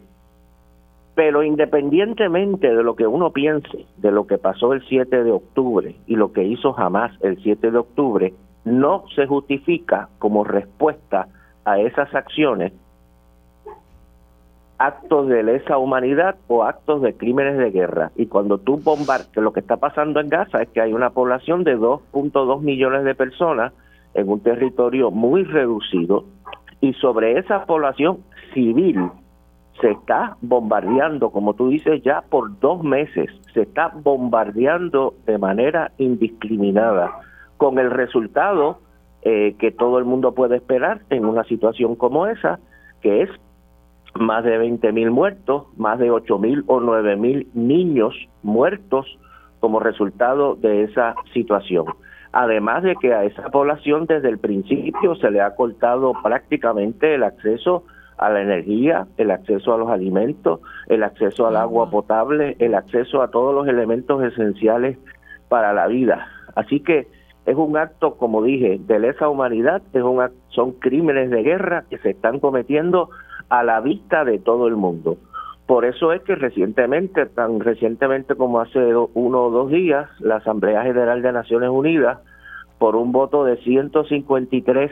pero independientemente de lo que uno piense de lo que pasó el 7 de octubre y lo que hizo Hamas el 7 de octubre, no se justifica como respuesta a esas acciones actos de lesa humanidad o actos de crímenes de guerra. Y cuando tú bombardeas, lo que está pasando en Gaza es que hay una población de 2.2 millones de personas en un territorio muy reducido y sobre esa población civil se está bombardeando, como tú dices, ya por dos meses, se está bombardeando de manera indiscriminada, con el resultado eh, que todo el mundo puede esperar en una situación como esa, que es más de 20 mil muertos, más de 8 mil o 9 mil niños muertos como resultado de esa situación. Además de que a esa población desde el principio se le ha cortado prácticamente el acceso a la energía, el acceso a los alimentos, el acceso al agua potable, el acceso a todos los elementos esenciales para la vida. Así que es un acto, como dije, de lesa humanidad, es un son crímenes de guerra que se están cometiendo a la vista de todo el mundo. Por eso es que recientemente, tan recientemente como hace uno o dos días, la Asamblea General de Naciones Unidas, por un voto de 153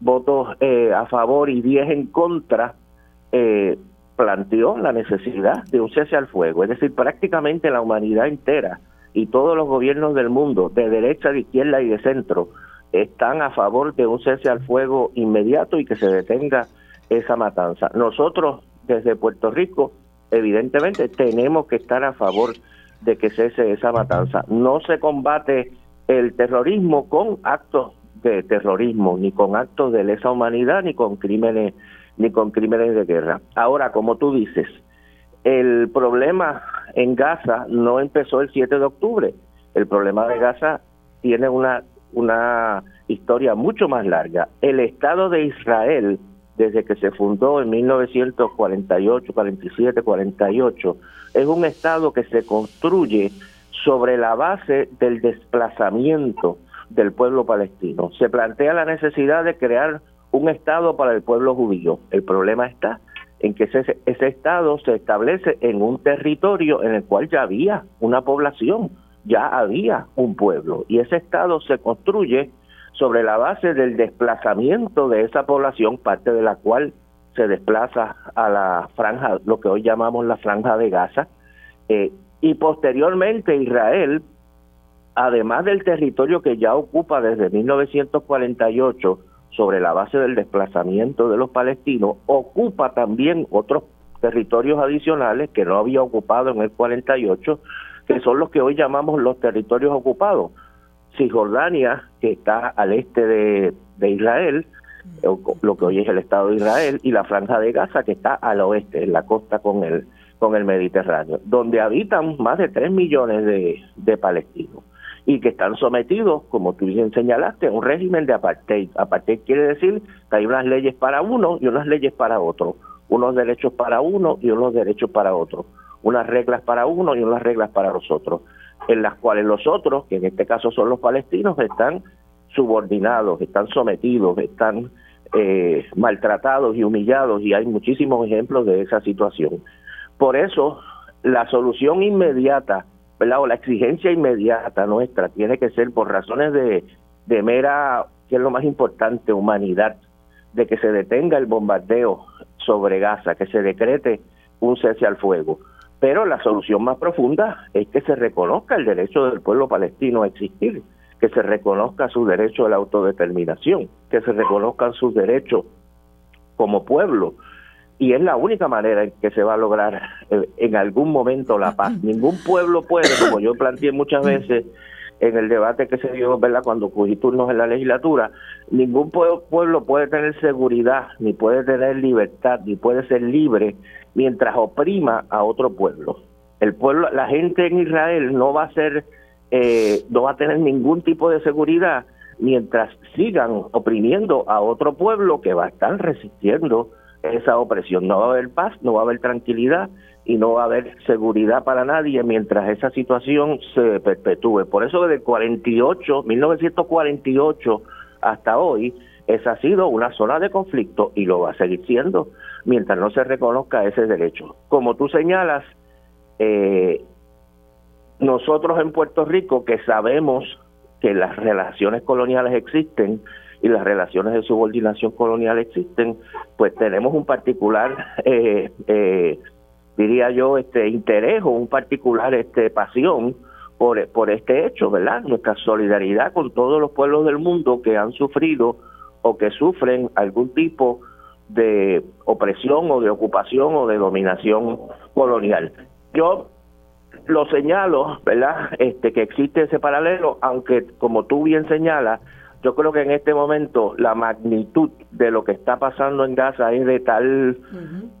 votos eh, a favor y 10 en contra, eh, planteó la necesidad de un cese al fuego. Es decir, prácticamente la humanidad entera y todos los gobiernos del mundo, de derecha, de izquierda y de centro, están a favor de un cese al fuego inmediato y que se detenga esa matanza. Nosotros, desde Puerto Rico, evidentemente tenemos que estar a favor de que cese esa matanza. No se combate el terrorismo con actos de terrorismo, ni con actos de lesa humanidad, ni con crímenes, ni con crímenes de guerra. Ahora, como tú dices, el problema en Gaza no empezó el 7 de octubre. El problema de Gaza tiene una, una historia mucho más larga. El Estado de Israel, desde que se fundó en 1948, 47, 48, es un Estado que se construye sobre la base del desplazamiento del pueblo palestino. Se plantea la necesidad de crear un Estado para el pueblo judío. El problema está en que ese, ese Estado se establece en un territorio en el cual ya había una población, ya había un pueblo, y ese Estado se construye sobre la base del desplazamiento de esa población, parte de la cual se desplaza a la franja, lo que hoy llamamos la franja de Gaza, eh, y posteriormente Israel además del territorio que ya ocupa desde 1948 sobre la base del desplazamiento de los palestinos, ocupa también otros territorios adicionales que no había ocupado en el 48, que son los que hoy llamamos los territorios ocupados. Cisjordania, que está al este de, de Israel, lo que hoy es el Estado de Israel, y la Franja de Gaza, que está al oeste, en la costa con el, con el Mediterráneo, donde habitan más de 3 millones de, de palestinos y que están sometidos, como tú bien señalaste, a un régimen de apartheid. Apartheid quiere decir que hay unas leyes para uno y unas leyes para otro, unos derechos para uno y unos derechos para otro, unas reglas para uno y unas reglas para los otros. En las cuales los otros, que en este caso son los palestinos, están subordinados, están sometidos, están eh, maltratados y humillados y hay muchísimos ejemplos de esa situación. Por eso, la solución inmediata, o la exigencia inmediata nuestra tiene que ser por razones de, de mera, que es lo más importante, humanidad, de que se detenga el bombardeo sobre Gaza, que se decrete un cese al fuego. Pero la solución más profunda es que se reconozca el derecho del pueblo palestino a existir, que se reconozca su derecho a la autodeterminación, que se reconozcan sus derechos como pueblo. Y es la única manera en que se va a lograr eh, en algún momento la paz. Ningún pueblo puede, como yo planteé muchas veces en el debate que se dio, ¿verdad? Cuando cogí turnos en la legislatura, ningún pueblo puede tener seguridad, ni puede tener libertad, ni puede ser libre mientras oprima a otro pueblo. El pueblo, la gente en Israel no va a ser eh, no va a tener ningún tipo de seguridad mientras sigan oprimiendo a otro pueblo que va a estar resistiendo esa opresión. No va a haber paz, no va a haber tranquilidad y no va a haber seguridad para nadie mientras esa situación se perpetúe. Por eso desde 48, 1948 hasta hoy, esa ha sido una zona de conflicto y lo va a seguir siendo mientras no se reconozca ese derecho. Como tú señalas, eh, nosotros en Puerto Rico, que sabemos que las relaciones coloniales existen y las relaciones de subordinación colonial existen, pues tenemos un particular, eh, eh, diría yo, este interés o un particular este pasión por, por este hecho, ¿verdad? Nuestra solidaridad con todos los pueblos del mundo que han sufrido o que sufren algún tipo de opresión o de ocupación o de dominación colonial. Yo lo señalo, ¿verdad? Este que existe ese paralelo, aunque como tú bien señalas, yo creo que en este momento la magnitud de lo que está pasando en Gaza es de tal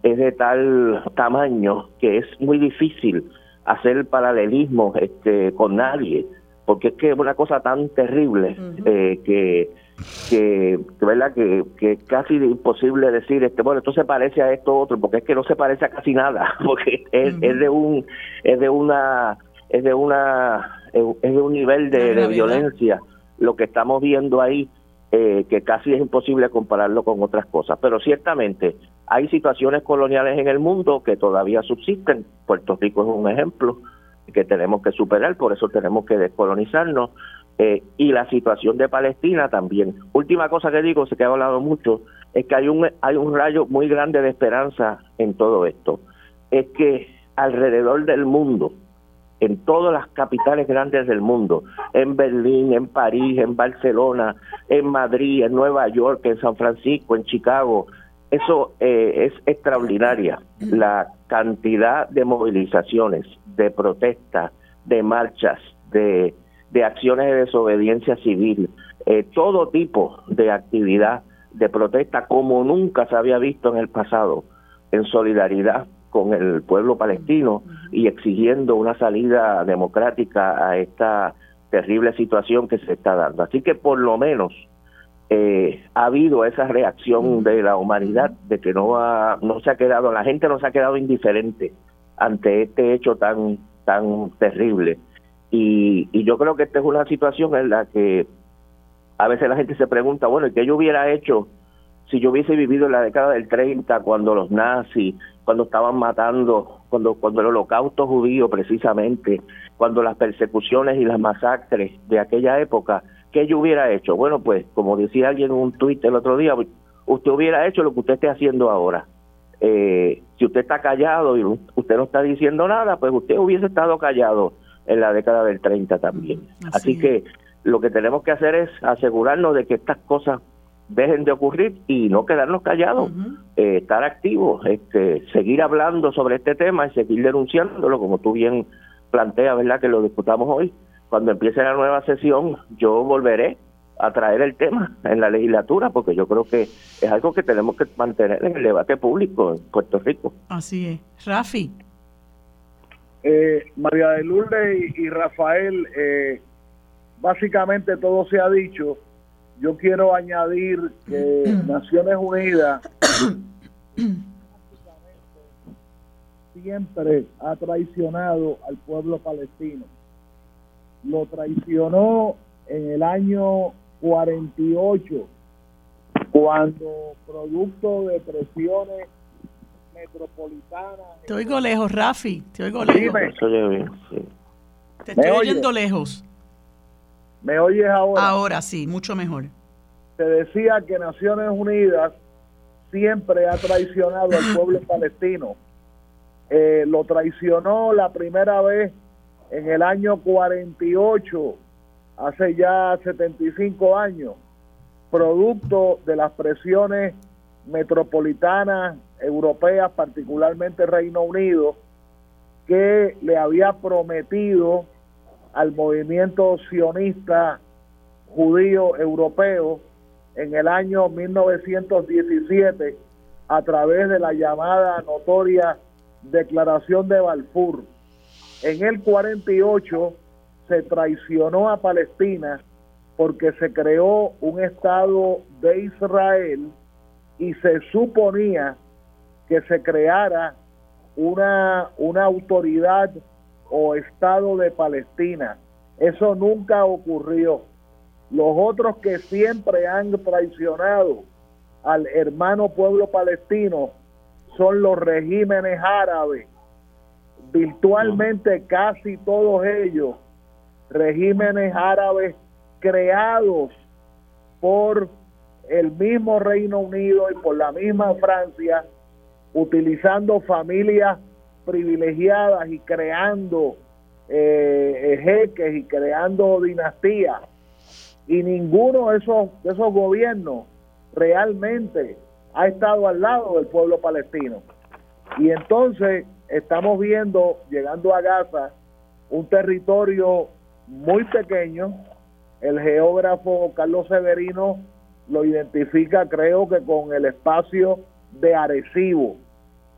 es de tal tamaño que es muy difícil hacer paralelismo este con nadie, porque es que es una cosa tan terrible eh, que que, verdad que, que casi imposible decir este bueno esto se parece a esto otro porque es que no se parece a casi nada porque es, es de un es de una es de una es de un nivel de, violencia lo que estamos viendo ahí eh, que casi es imposible compararlo con otras cosas. Pero ciertamente hay situaciones coloniales en el mundo que todavía subsisten. Puerto Rico es un ejemplo que tenemos que superar por eso tenemos que descolonizarnos eh, y la situación de Palestina también. Última cosa que digo, sé que he hablado mucho, es que hay un, hay un rayo muy grande de esperanza en todo esto. Es que alrededor del mundo, en todas las capitales grandes del mundo, en Berlín, en París, en Barcelona, en Madrid, en Nueva York, en San Francisco, en Chicago, eso eh, es extraordinaria. La cantidad de movilizaciones, de protestas, de marchas, de de acciones de desobediencia civil, eh, todo tipo de actividad de protesta como nunca se había visto en el pasado, en solidaridad con el pueblo palestino y exigiendo una salida democrática a esta terrible situación que se está dando. Así que por lo menos eh, ha habido esa reacción de la humanidad de que no ha, no se ha quedado, la gente no se ha quedado indiferente ante este hecho tan tan terrible y, yo creo que esta es una situación en la que a veces la gente se pregunta, bueno, ¿qué yo hubiera hecho si yo hubiese vivido en la década del 30, cuando los nazis, cuando estaban matando, cuando, cuando el holocausto judío precisamente, cuando las persecuciones y las masacres de aquella época, ¿qué yo hubiera hecho? Bueno, pues como decía alguien en un tuit el otro día, usted hubiera hecho lo que usted esté haciendo ahora. Eh, si usted está callado y usted no está diciendo nada, pues usted hubiese estado callado en la década del 30 también. Así, que lo que tenemos que hacer es asegurarnos de que estas cosas dejen de ocurrir y no quedarnos callados, eh, estar activos, este, seguir hablando sobre este tema y seguir denunciándolo, como tú bien planteas, ¿verdad? Que lo discutamos hoy. Cuando empiece la nueva sesión, yo volveré a traer el tema en la legislatura, porque yo creo que es algo que tenemos que mantener en el debate público en Puerto Rico. Así es. Rafi. Eh, María de Lourdes y, Rafael, eh, básicamente todo se ha dicho. Yo quiero añadir que Naciones Unidas siempre ha traicionado al pueblo palestino. lo traicionó en el año 48, cuando producto de presiones Te oigo lejos, Rafi, te oigo lejos. Te estoy oyendo lejos. ¿Me oyes ahora? Ahora sí, mucho mejor. Se decía que Naciones Unidas siempre ha traicionado al pueblo palestino. Eh, lo traicionó la primera vez en el año 48, hace ya 75 años, producto de las presiones metropolitanas europeas, particularmente Reino Unido, que le había prometido al movimiento sionista judío europeo en el año 1917 a través de la llamada notoria Declaración de Balfour. En el 48 se traicionó a Palestina porque se creó un Estado de Israel y se suponía que se creara una, una autoridad o Estado de Palestina. Eso nunca ocurrió. Los otros que siempre han traicionado al hermano pueblo palestino son los regímenes árabes. Virtualmente casi todos ellos, regímenes árabes creados por el mismo Reino Unido y por la misma Francia, utilizando familias privilegiadas y creando eh, jeques y creando dinastías. Y ninguno de esos, de esos gobiernos realmente ha estado al lado del pueblo palestino. Y entonces estamos viendo, llegando a Gaza, un territorio muy pequeño. El geógrafo Carlos Severino lo identifica, creo que con el espacio de Arecibo,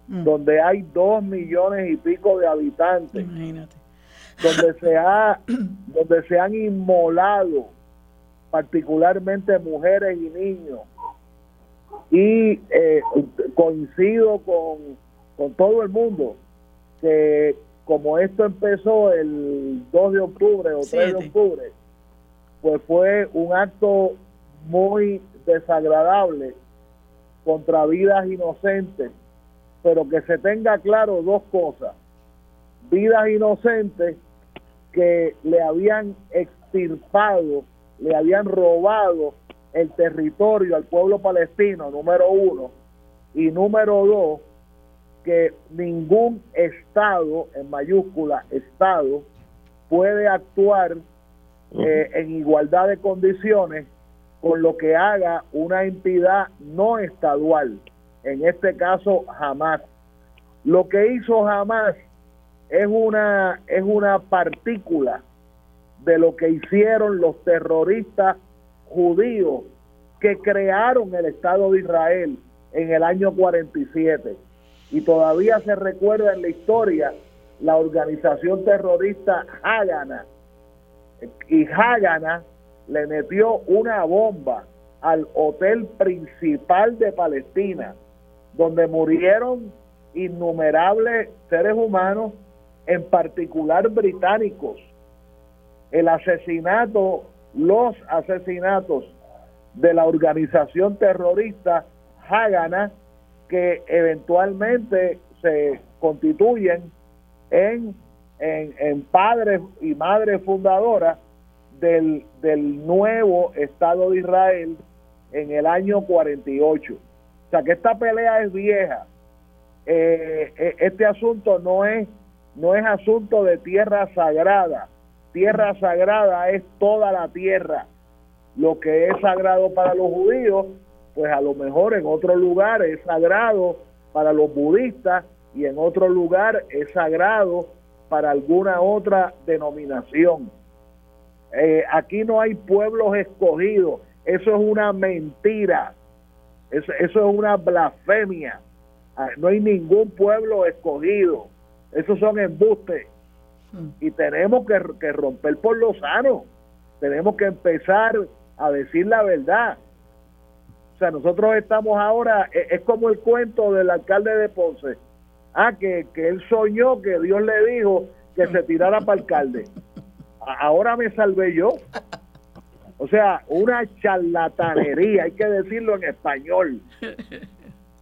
mm. donde hay dos millones y pico de habitantes. Imagínate. Donde se, ha, donde se han inmolado particularmente mujeres y niños y eh, coincido con, con todo el mundo que como esto empezó el 2 de octubre o 3 de octubre, pues fue un acto muy desagradable contra vidas inocentes, pero que se tenga claro dos cosas. Vidas inocentes que le habían extirpado, le habían robado el territorio al pueblo palestino, número uno, y número dos, que ningún Estado, en mayúscula, Estado, puede actuar eh, en igualdad de condiciones con lo que haga una entidad no estadual, en este caso jamás. Lo que hizo jamás es una, es una partícula de lo que hicieron los terroristas judíos que crearon el Estado de Israel en el año 47. Y todavía se recuerda en la historia la organización terrorista Hagana. Y Hagana le metió una bomba al hotel principal de Palestina, donde murieron innumerables seres humanos, en particular británicos. El asesinato los asesinatos de la organización terrorista Hagana que eventualmente se constituyen en, en, padres y madres fundadoras del, del, nuevo Estado de Israel en el año 48. O sea que esta pelea es vieja. Eh, eh, este asunto no es, no es asunto de tierra sagrada tierra sagrada es toda la tierra. Lo que es sagrado para los judíos, pues a lo mejor en otro lugar es sagrado para los budistas y en otro lugar es sagrado para alguna otra denominación. Eh, aquí no hay pueblos escogidos, eso es una mentira, eso, eso es una blasfemia. Ah, no hay ningún pueblo escogido, esos son embustes. Y tenemos que, romper por lo sano. Tenemos que empezar a decir la verdad. O sea, nosotros estamos ahora, e, es, como el cuento del alcalde de Ponce. Ah, que, que él soñó que Dios le dijo que se tirara para alcalde. Ahora me salvé yo. O sea, una charlatanería, hay que decirlo en español.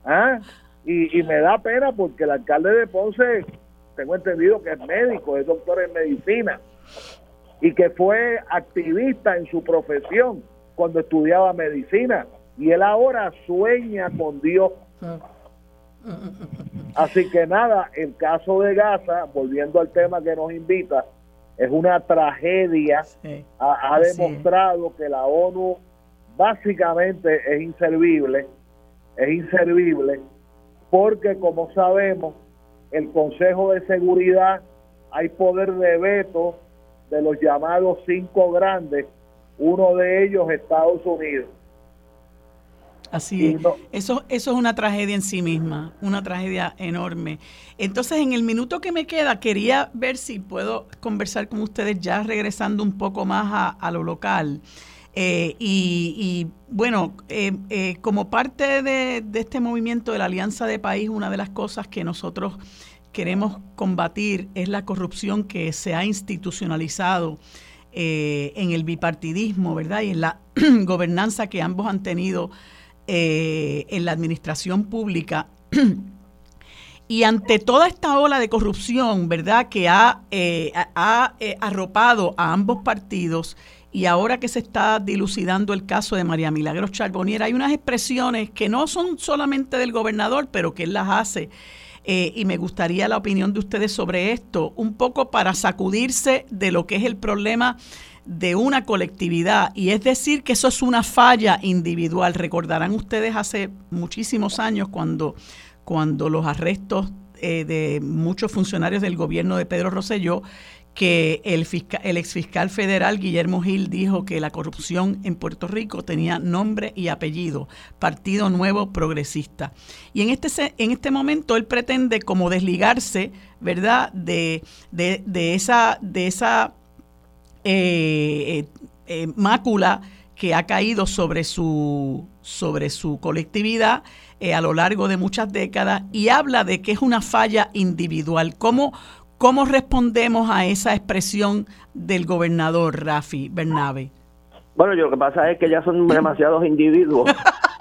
¿Ah? Y, y me da pena porque el alcalde de Ponce, tengo entendido que es médico, es doctor en medicina y que fue activista en su profesión cuando estudiaba medicina y él ahora sueña con Dios. Así que nada, el caso de Gaza, volviendo al tema que nos invita, es una tragedia. Ha, demostrado que la ONU básicamente es inservible, es inservible, porque como sabemos, el Consejo de Seguridad hay poder de veto de los llamados cinco grandes, uno de ellos Estados Unidos. Así es. Eso, eso es una tragedia en sí misma, una tragedia enorme. Entonces, en el minuto que me queda, quería ver si puedo conversar con ustedes ya regresando un poco más a, lo local. Eh, y, bueno, eh, eh, como parte de, de, este movimiento de la Alianza de País, una de las cosas que nosotros queremos combatir es la corrupción que se ha institucionalizado en el bipartidismo, ¿verdad? Y en la gobernanza que ambos han tenido eh, en la administración pública. y ante toda esta ola de corrupción, ¿verdad?, que ha, eh, ha eh, arropado a ambos partidos, y ahora que se está dilucidando el caso de María Milagros Charbonnier, hay unas expresiones que no son solamente del gobernador, pero que él las hace. y me gustaría la opinión de ustedes sobre esto, un poco para sacudirse de lo que es el problema de una colectividad. Y es decir que eso es una falla individual. Recordarán ustedes hace muchísimos años cuando, cuando los arrestos eh, de muchos funcionarios del gobierno de Pedro Rosselló, que el, fiscal, el exfiscal federal Guillermo Gil dijo que la corrupción en Puerto Rico tenía nombre y apellido, Partido Nuevo Progresista. Y en este, en este momento él pretende como desligarse, ¿verdad?, de, de, de esa, de esa eh, eh, mácula que ha caído sobre su, sobre su colectividad eh, a lo largo de muchas décadas y habla de que es una falla individual. ¿Cómo, cómo respondemos a esa expresión del gobernador Rafi Bernabe? Bueno, yo lo que pasa es que ya son demasiados individuos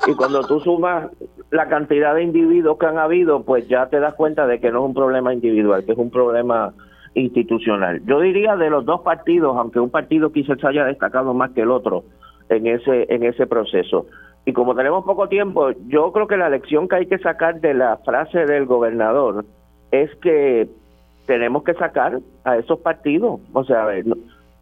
y cuando tú sumas la cantidad de individuos que han habido, pues ya te das cuenta de que no es un problema individual, que es un problema institucional. Yo diría de los dos partidos, aunque un partido quizás haya destacado más que el otro en ese en ese proceso. Y como tenemos poco tiempo, yo creo que la lección que hay que sacar de la frase del gobernador es que tenemos que sacar a esos partidos. O sea,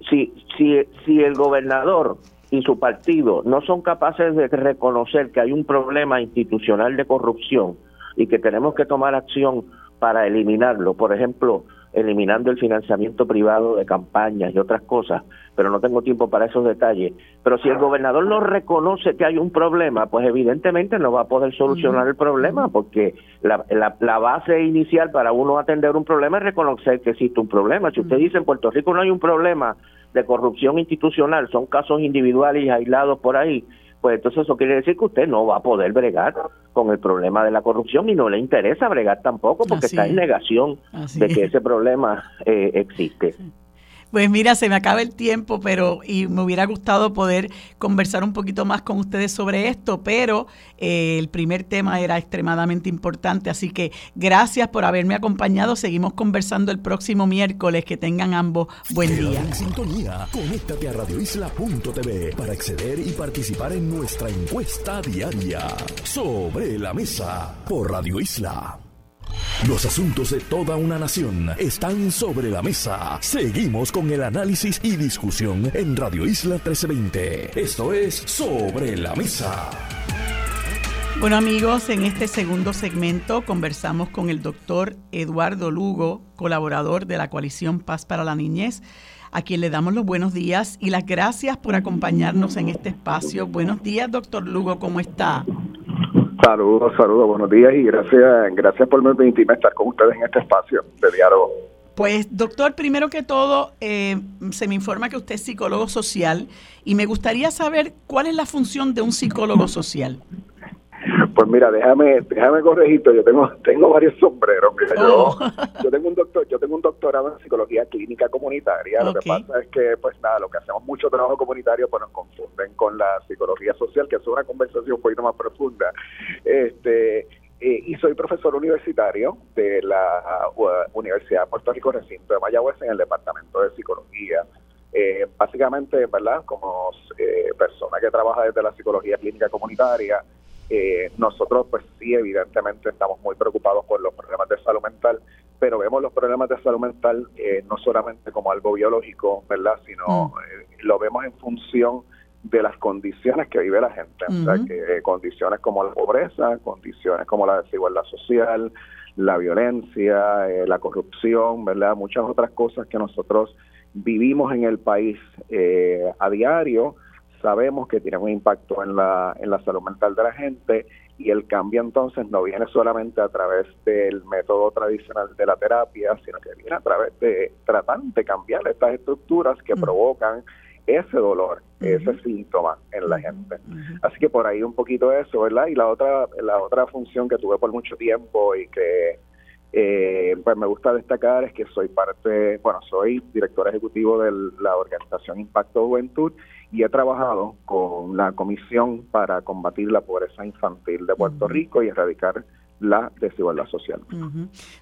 si, si, si el gobernador y su partido no son capaces de reconocer que hay un problema institucional de corrupción y que tenemos que tomar acción para eliminarlo, por ejemplo, eliminando el financiamiento privado de campañas y otras cosas, pero no tengo tiempo para esos detalles. Pero si el gobernador no reconoce que hay un problema, pues evidentemente no va a poder solucionar el problema, porque la, la, base inicial para uno atender un problema es reconocer que existe un problema. Si usted dice en Puerto Rico no hay un problema de corrupción institucional, son casos individuales y aislados por ahí, pues entonces eso quiere decir que usted no va a poder bregar con el problema de la corrupción y no le interesa bregar tampoco porque está en negación de que ese problema eh, existe. Pues mira, se me acaba el tiempo, pero y me hubiera gustado poder conversar un poquito más con ustedes sobre esto, pero eh, el primer tema era extremadamente importante, así que gracias por haberme acompañado. Seguimos conversando el próximo miércoles. Que tengan ambos buen día. En sintonía, conéctate a radioisla.tv para acceder y participar en nuestra encuesta diaria sobre la mesa por Radio Isla. Los asuntos de toda una nación están sobre la mesa. Seguimos con el análisis y discusión en Radio Isla 1320. Esto es Sobre la Mesa. Bueno amigos, en este segundo segmento conversamos con el doctor Eduardo Lugo, colaborador de la coalición Paz para la Niñez, a quien le damos los buenos días y las gracias por acompañarnos en este espacio. Buenos días, doctor Lugo, ¿cómo está? Saludos, saludos, buenos días y gracias, gracias por permitirme estar con ustedes en este espacio de diálogo. Pues, doctor, primero que todo, eh, se me informa que usted es psicólogo social y me gustaría saber cuál es la función de un psicólogo social. Pues mira, déjame, déjame corregirte, yo tengo, tengo varios sombreros. Mira, yo, Oh. yo tengo un doctor, yo tengo un doctorado en psicología clínica comunitaria. Lo que pasa es que, pues nada, lo que hacemos mucho trabajo comunitario, pues nos confunden con la psicología social, que es una conversación un poquito más profunda. Este, eh, y soy profesor universitario de la uh, Universidad de Puerto Rico Recinto de Mayagüez en el departamento de psicología. Eh, básicamente, ¿verdad? Como eh, persona que trabaja desde la psicología clínica comunitaria, eh, nosotros pues sí, evidentemente estamos muy preocupados por los problemas de salud mental, pero vemos los problemas de salud mental eh, no solamente como algo biológico, ¿verdad? Sino eh, lo vemos en función de las condiciones que vive la gente, o sea, Ujú. que eh, condiciones como la pobreza, condiciones como la desigualdad social, la violencia, eh, la corrupción, ¿verdad? Muchas otras cosas que nosotros vivimos en el país eh, a diario, sabemos que tienen un impacto en la, en la salud mental de la gente y el cambio entonces no viene solamente a través del método tradicional de la terapia, sino que viene a través de tratar de cambiar estas estructuras que provocan ese dolor, ese síntoma en la gente. Así que por ahí un poquito eso, ¿verdad? Y la otra, la otra función que tuve por mucho tiempo y que eh, pues me gusta destacar es que soy parte, bueno, soy director ejecutivo de la organización Impacto Juventud y he trabajado con la Comisión para combatir la pobreza infantil de Puerto. Rico y erradicar la desigualdad social.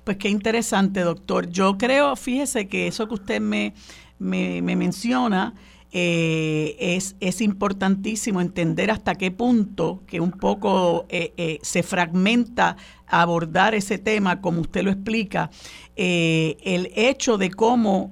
Pues qué interesante, doctor. Yo creo, fíjese que eso que usted me, me, me menciona eh, es, es importantísimo entender hasta qué punto que un poco eh, eh, se fragmenta abordar ese tema, como usted lo explica, el hecho de cómo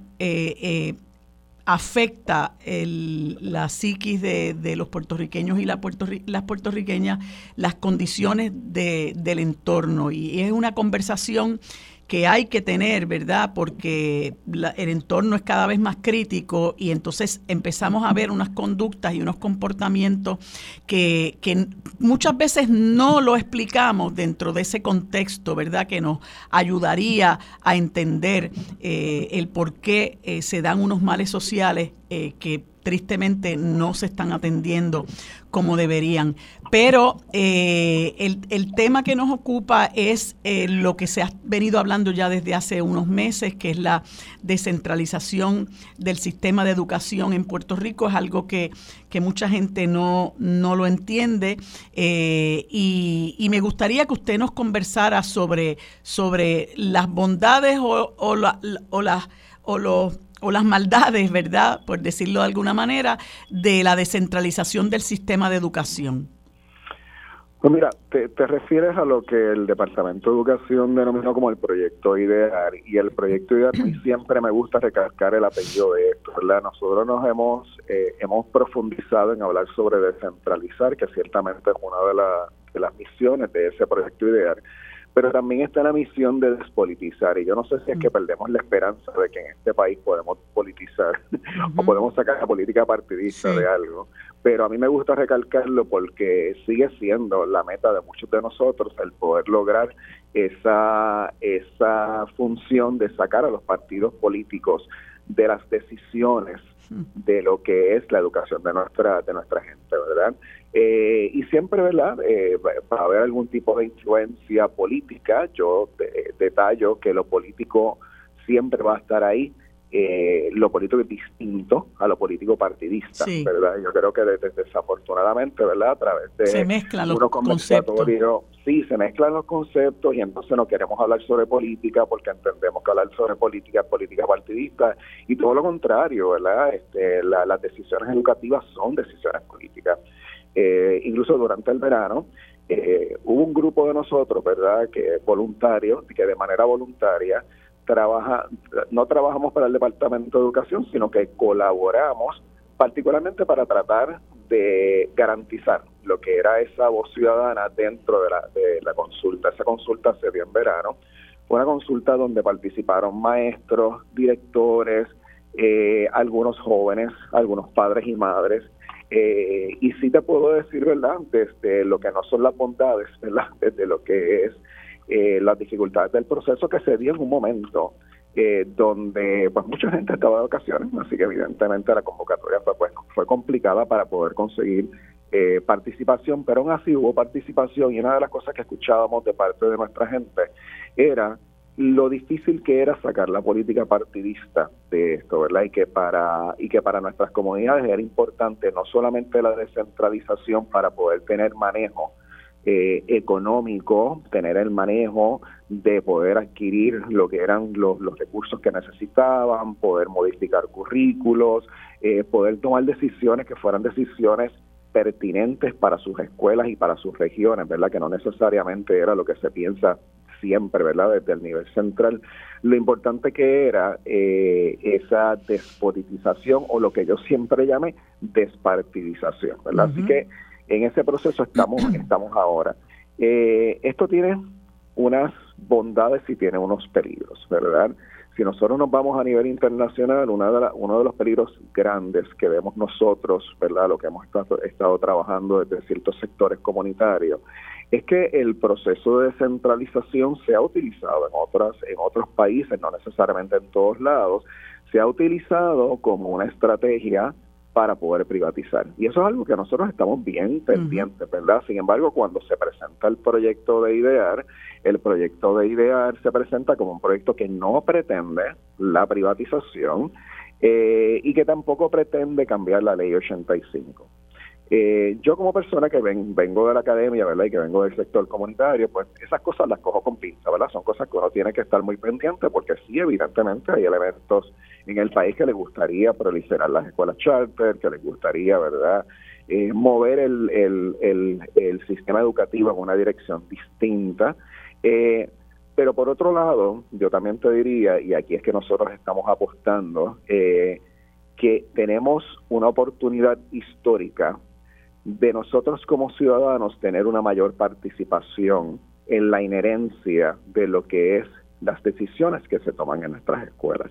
afecta el- la psiquis de, los puertorriqueños y la puertorri- las puertorriqueñas, las condiciones de- del entorno. Y es una conversación que hay que tener, ¿verdad? Porque el entorno es cada vez más crítico y entonces empezamos a ver unas conductas y unos comportamientos que, que muchas veces no lo explicamos dentro de ese contexto, ¿verdad? Que nos ayudaría a entender eh, el por qué eh, se dan unos males sociales eh, que tristemente no se están atendiendo como deberían. Pero eh, el, el tema que nos ocupa es eh, lo que se ha venido hablando ya desde hace unos meses, que es la descentralización del sistema de educación en Puerto Rico. Es algo que, que mucha gente no, no lo entiende. eh, y, me gustaría que usted nos conversara sobre, sobre las bondades o, o las... O los o las maldades, ¿verdad? Por decirlo de alguna manera, de la descentralización del sistema de educación. Pues mira, te, te refieres a lo que el Departamento de Educación denominó como el proyecto ideal y el proyecto ideal a mí siempre me gusta recalcar el apellido de esto, ¿verdad? Nosotros nos hemos eh, hemos profundizado en hablar sobre descentralizar, que ciertamente es una de, la- de las misiones de ese proyecto ideal, pero también está la misión de despolitizar y yo no sé si es que perdemos la esperanza de que en este país podemos politizar o podemos sacar la política partidista Sí. de algo, pero a mí me gusta recalcarlo porque sigue siendo la meta de muchos de nosotros el poder lograr esa esa función de sacar a los partidos políticos de las decisiones de lo que es la educación de nuestra de nuestra gente, ¿verdad? Eh, y siempre, ¿verdad? Eh, para haber algún tipo de influencia política, yo de- detallo que lo político siempre va a estar ahí. Eh, lo político es distinto a lo político partidista, Sí. ¿verdad? Yo creo que de- de- desafortunadamente, ¿verdad? A través de Se mezclan los conceptos. sí, se mezclan los conceptos y entonces no queremos hablar sobre política porque entendemos que hablar sobre política es política partidista y todo lo contrario, ¿verdad? Este, la- las decisiones educativas son decisiones políticas. Eh, incluso durante el verano eh, hubo un grupo de nosotros, ¿verdad? Que voluntarios, que de manera voluntaria trabaja, no trabajamos para el Departamento de Educación, sino que colaboramos particularmente para tratar de garantizar lo que era esa voz ciudadana dentro de la, de la consulta. Esa consulta se dio en verano. Fue una consulta donde participaron maestros, directores, eh, algunos jóvenes, algunos padres y madres. Eh, y sí te puedo decir, ¿verdad? Desde lo que no son las bondades, ¿verdad? Desde lo que es eh, las dificultades del proceso que se dio en un momento eh, donde pues mucha gente estaba de vacaciones, así que evidentemente la convocatoria fue pues fue complicada para poder conseguir eh, participación, pero aún así hubo participación y una de las cosas que escuchábamos de parte de nuestra gente era lo difícil que era sacar la política partidista de esto, ¿verdad? Y que para y que para nuestras comunidades era importante no solamente la descentralización para poder tener manejo eh, económico, tener el manejo de poder adquirir lo que eran los, los recursos que necesitaban, poder modificar currículos, eh, poder tomar decisiones que fueran decisiones pertinentes para sus escuelas y para sus regiones, ¿verdad? Que no necesariamente era lo que se piensa siempre, ¿verdad? Desde el nivel central. Lo importante que era eh, esa despolitización o lo que yo siempre llamé despartidización, ¿verdad? Así que en ese proceso estamos, estamos ahora. Eh, esto tiene unas bondades y tiene unos peligros, ¿verdad? Si nosotros nos vamos a nivel internacional, una de uno de los peligros grandes que vemos nosotros, ¿verdad? Lo que hemos estado, estado trabajando desde ciertos sectores comunitarios, es que el proceso de descentralización se ha utilizado en otras en otros países, no necesariamente en todos lados, se ha utilizado como una estrategia para poder privatizar. Y eso es algo que nosotros estamos bien pendientes, ¿verdad? Sin embargo, cuando se presenta el proyecto de IDEAR, el proyecto de IDEAR se presenta como un proyecto que no pretende la privatización eh, y que tampoco pretende cambiar la ley 85. Eh, yo como persona que vengo de la academia, ¿verdad? Y que vengo del sector comunitario, pues esas cosas las cojo con pinza, ¿verdad? Son cosas que uno tiene que estar muy pendiente porque sí, evidentemente hay elementos en el país que le gustaría proliferar las escuelas charter, que les gustaría, ¿verdad? Eh, mover el, el, el, sistema educativo en una dirección distinta. Eh, pero por otro lado, yo también te diría, y aquí es que nosotros estamos apostando, eh, que tenemos una oportunidad histórica de nosotros como ciudadanos tener una mayor participación en la inherencia de lo que es las decisiones que se toman en nuestras escuelas.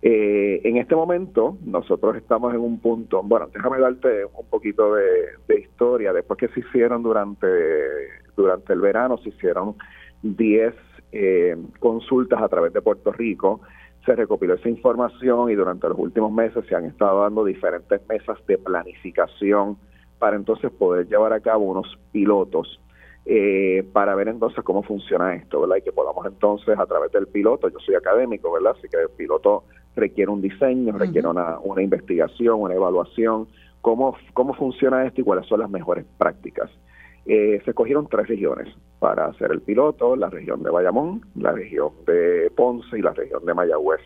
Eh, en este momento nosotros estamos en un punto, bueno, déjame darte un poquito de, historia, después que se hicieron durante, durante el verano, se hicieron 10 eh, consultas a través de Puerto Rico, se recopiló esa información y durante los últimos meses se han estado dando diferentes mesas de planificación para entonces poder llevar a cabo unos pilotos eh, para ver entonces cómo funciona esto, ¿verdad? Y que podamos entonces a través del piloto, yo soy académico, ¿verdad? Así que el piloto requiere un diseño, requiere una, una investigación, una evaluación, cómo, cómo funciona esto y cuáles son las mejores prácticas. Eh, se escogieron tres regiones para hacer el piloto, la región de Bayamón, la región de Ponce y la región de Mayagüez.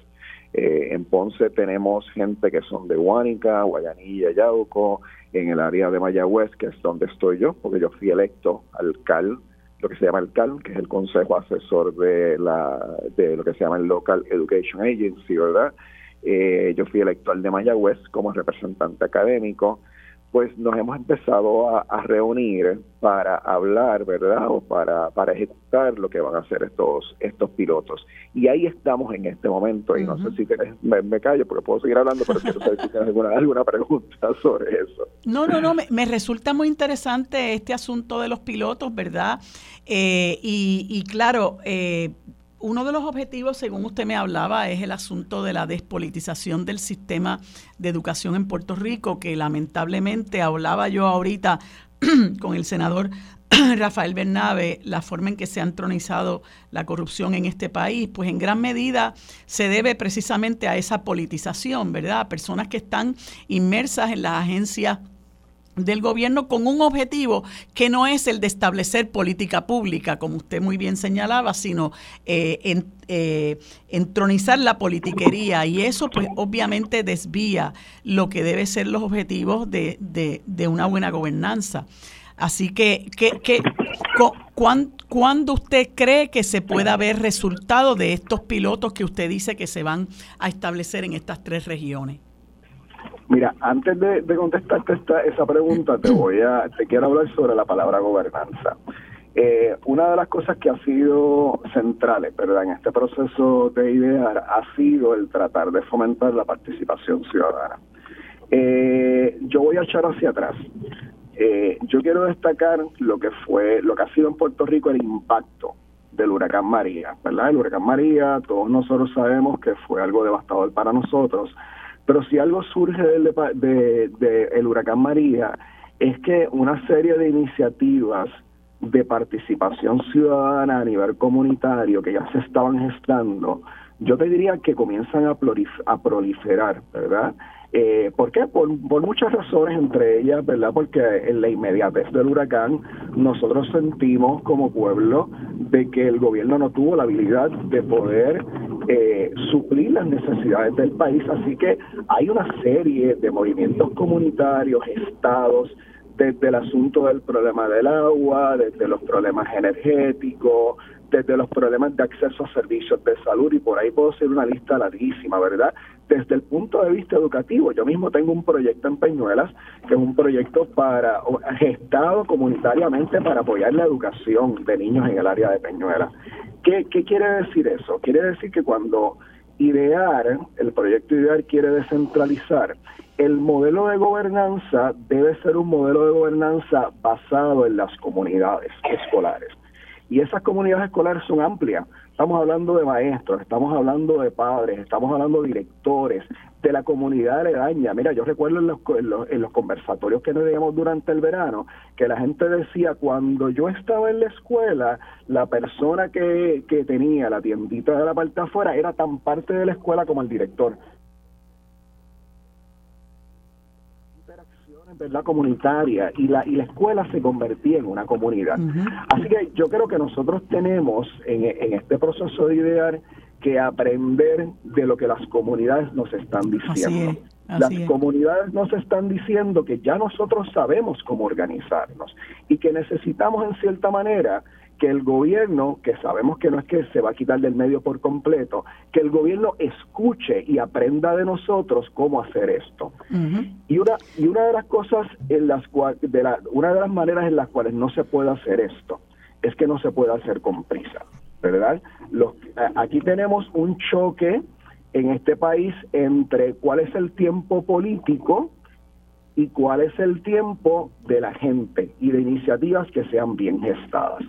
Eh, en Ponce tenemos gente que son de Huánica, Guayanilla, Yauco, en el área de Mayagüez, que es donde estoy yo, porque yo fui electo al CAL, lo que se llama el que es el Consejo Asesor de, la, de lo que se llama el Local Education Agency, ¿verdad? Eh, yo fui electo al de Mayagüez como representante académico pues nos hemos empezado a, reunir para hablar, ¿verdad? O para, para ejecutar lo que van a hacer estos estos pilotos. Y ahí estamos en este momento. Y no sé si tienes, me, callo porque puedo seguir hablando, pero quiero saber si tienes alguna, alguna pregunta sobre eso. No, no, no, me, me resulta muy interesante este asunto de los pilotos, ¿verdad? Eh, y, y claro, eh, uno de los objetivos, según usted me hablaba, es el asunto de la despolitización del sistema de educación en Puerto Rico, que lamentablemente hablaba yo ahorita con el senador Rafael Bernabe, la forma en que se ha entronizado la corrupción en este país, pues en gran medida se debe precisamente a esa politización, ¿verdad? Personas que están inmersas en las agencias del gobierno con un objetivo que no es el de establecer política pública, como usted muy bien señalaba, sino eh, eh, entronizar la politiquería y eso pues obviamente desvía lo que debe ser los objetivos de, de, una buena gobernanza. Así que, que, que ¿cuándo usted cree que se pueda ver resultado de estos pilotos que usted dice que se van a establecer en estas tres regiones? Mira, antes de, contestarte esta, esa pregunta, te voy a, te quiero hablar sobre la palabra gobernanza. Eh, una de las cosas que ha sido centrales, ¿verdad? En este proceso de idear ha sido el tratar de fomentar la participación ciudadana. Eh, yo voy a echar hacia atrás. Eh, yo quiero destacar lo que fue, lo que ha sido en Puerto Rico el impacto del huracán María, ¿verdad? El huracán María, todos nosotros sabemos que fue algo devastador para nosotros, pero si algo surge del de, el huracán María es que una serie de iniciativas de participación ciudadana a nivel comunitario que ya se estaban gestando, yo te diría que comienzan a proliferar, ¿verdad? Eh, ¿Por qué? Por, muchas razones, entre ellas, ¿verdad? Porque en la inmediatez del huracán nosotros sentimos como pueblo de que el gobierno no tuvo la habilidad de poder eh, suplir las necesidades del país, así que hay una serie de movimientos comunitarios, estados, desde el asunto del problema del agua, desde los problemas energéticos, desde los problemas de acceso a servicios de salud y por ahí puedo hacer una lista larguísima, ¿verdad? Desde el punto de vista educativo, yo mismo tengo un proyecto en Peñuelas, que es un proyecto para gestado comunitariamente para apoyar la educación de niños en el área de Peñuelas. ¿Qué, qué quiere decir eso? Quiere decir que cuando idear, el proyecto idear quiere descentralizar, el modelo de gobernanza debe ser un modelo de gobernanza basado en las comunidades escolares. Y esas comunidades escolares son amplias. Estamos hablando de maestros, estamos hablando de padres, estamos hablando de directores, de la comunidad aledaña. Mira, yo recuerdo en los, en los, conversatorios que digamos durante el verano, que la gente decía, cuando yo estaba en la escuela, la persona que, que tenía la tiendita de la parte afuera era tan parte de la escuela como el director. ¿Verdad? comunitaria y la, y la escuela se convertía en una comunidad. Así que yo creo que nosotros tenemos en, en este proceso de idear que aprender de lo que las comunidades nos están diciendo. las comunidades nos están diciendo que ya nosotros sabemos cómo organizarnos y que necesitamos en cierta manera que el gobierno, que sabemos que no es que se va a quitar del medio por completo, que el gobierno escuche y aprenda de nosotros cómo hacer esto. Y una y una de las cosas en las cuales, de la, una de las maneras en las cuales no se puede hacer esto es que no se puede hacer con prisa, ¿verdad? Los, aquí tenemos un choque en este país entre cuál es el tiempo político y cuál es el tiempo de la gente y de iniciativas que sean bien gestadas.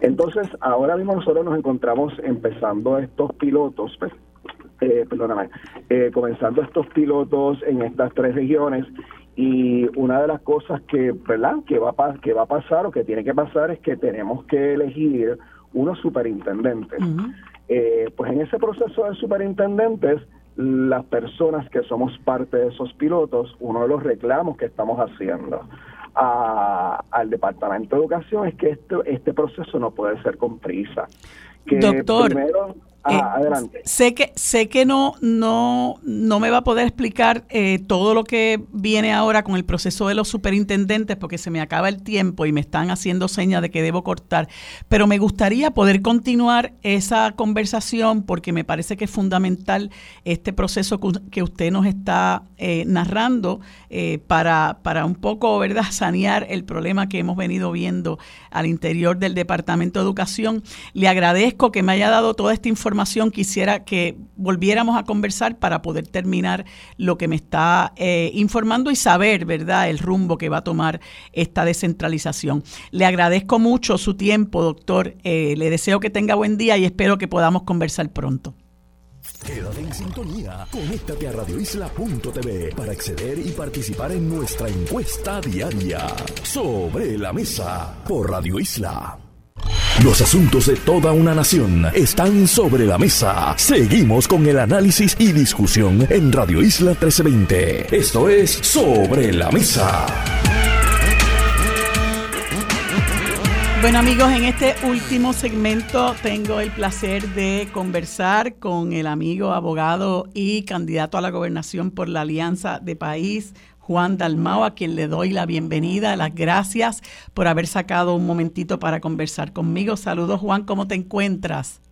Entonces, ahora mismo nosotros nos encontramos empezando estos pilotos, pues, eh, perdóname, eh, comenzando estos pilotos en estas tres regiones y una de las cosas que, ¿verdad? que va a, que va a pasar o que tiene que pasar es que tenemos que elegir unos superintendentes. Eh, pues en ese proceso de superintendentes las personas que somos parte de esos pilotos, uno de los reclamos que estamos haciendo al Departamento de Educación es que este, este proceso no puede ser con prisa. Que Doctor, eh, sé que sé que no no no me va a poder explicar eh, todo lo que viene ahora con el proceso de los superintendentes porque se me acaba el tiempo y me están haciendo señas de que debo cortar, pero me gustaría poder continuar esa conversación porque me parece que es fundamental este proceso que usted nos está eh, narrando para para un poco, ¿verdad?, sanear el problema que hemos venido viendo al interior del Departamento de Educación. Le agradezco que me haya dado toda esta información quisiera que volviéramos a conversar para poder terminar lo que me está eh, informando y saber, ¿verdad?, el rumbo que va a tomar esta descentralización. Le agradezco mucho su tiempo, doctor. Eh, le deseo que tenga buen día y espero que podamos conversar pronto. Quédate en sintonía. Conéctate a radioisla.tv para acceder y participar en nuestra encuesta diaria sobre la mesa por Radio Isla. Los asuntos de toda una nación están sobre la mesa. Seguimos con el análisis y discusión en Radio Isla 1320. Esto es Sobre la Mesa. Bueno amigos, en este último segmento tengo el placer de conversar con el amigo abogado y candidato a la gobernación por la Alianza de País, Juan Dalmao, a quien le doy la bienvenida, las gracias por haber sacado un momentito para conversar conmigo. Saludos Juan, ¿cómo te encuentras?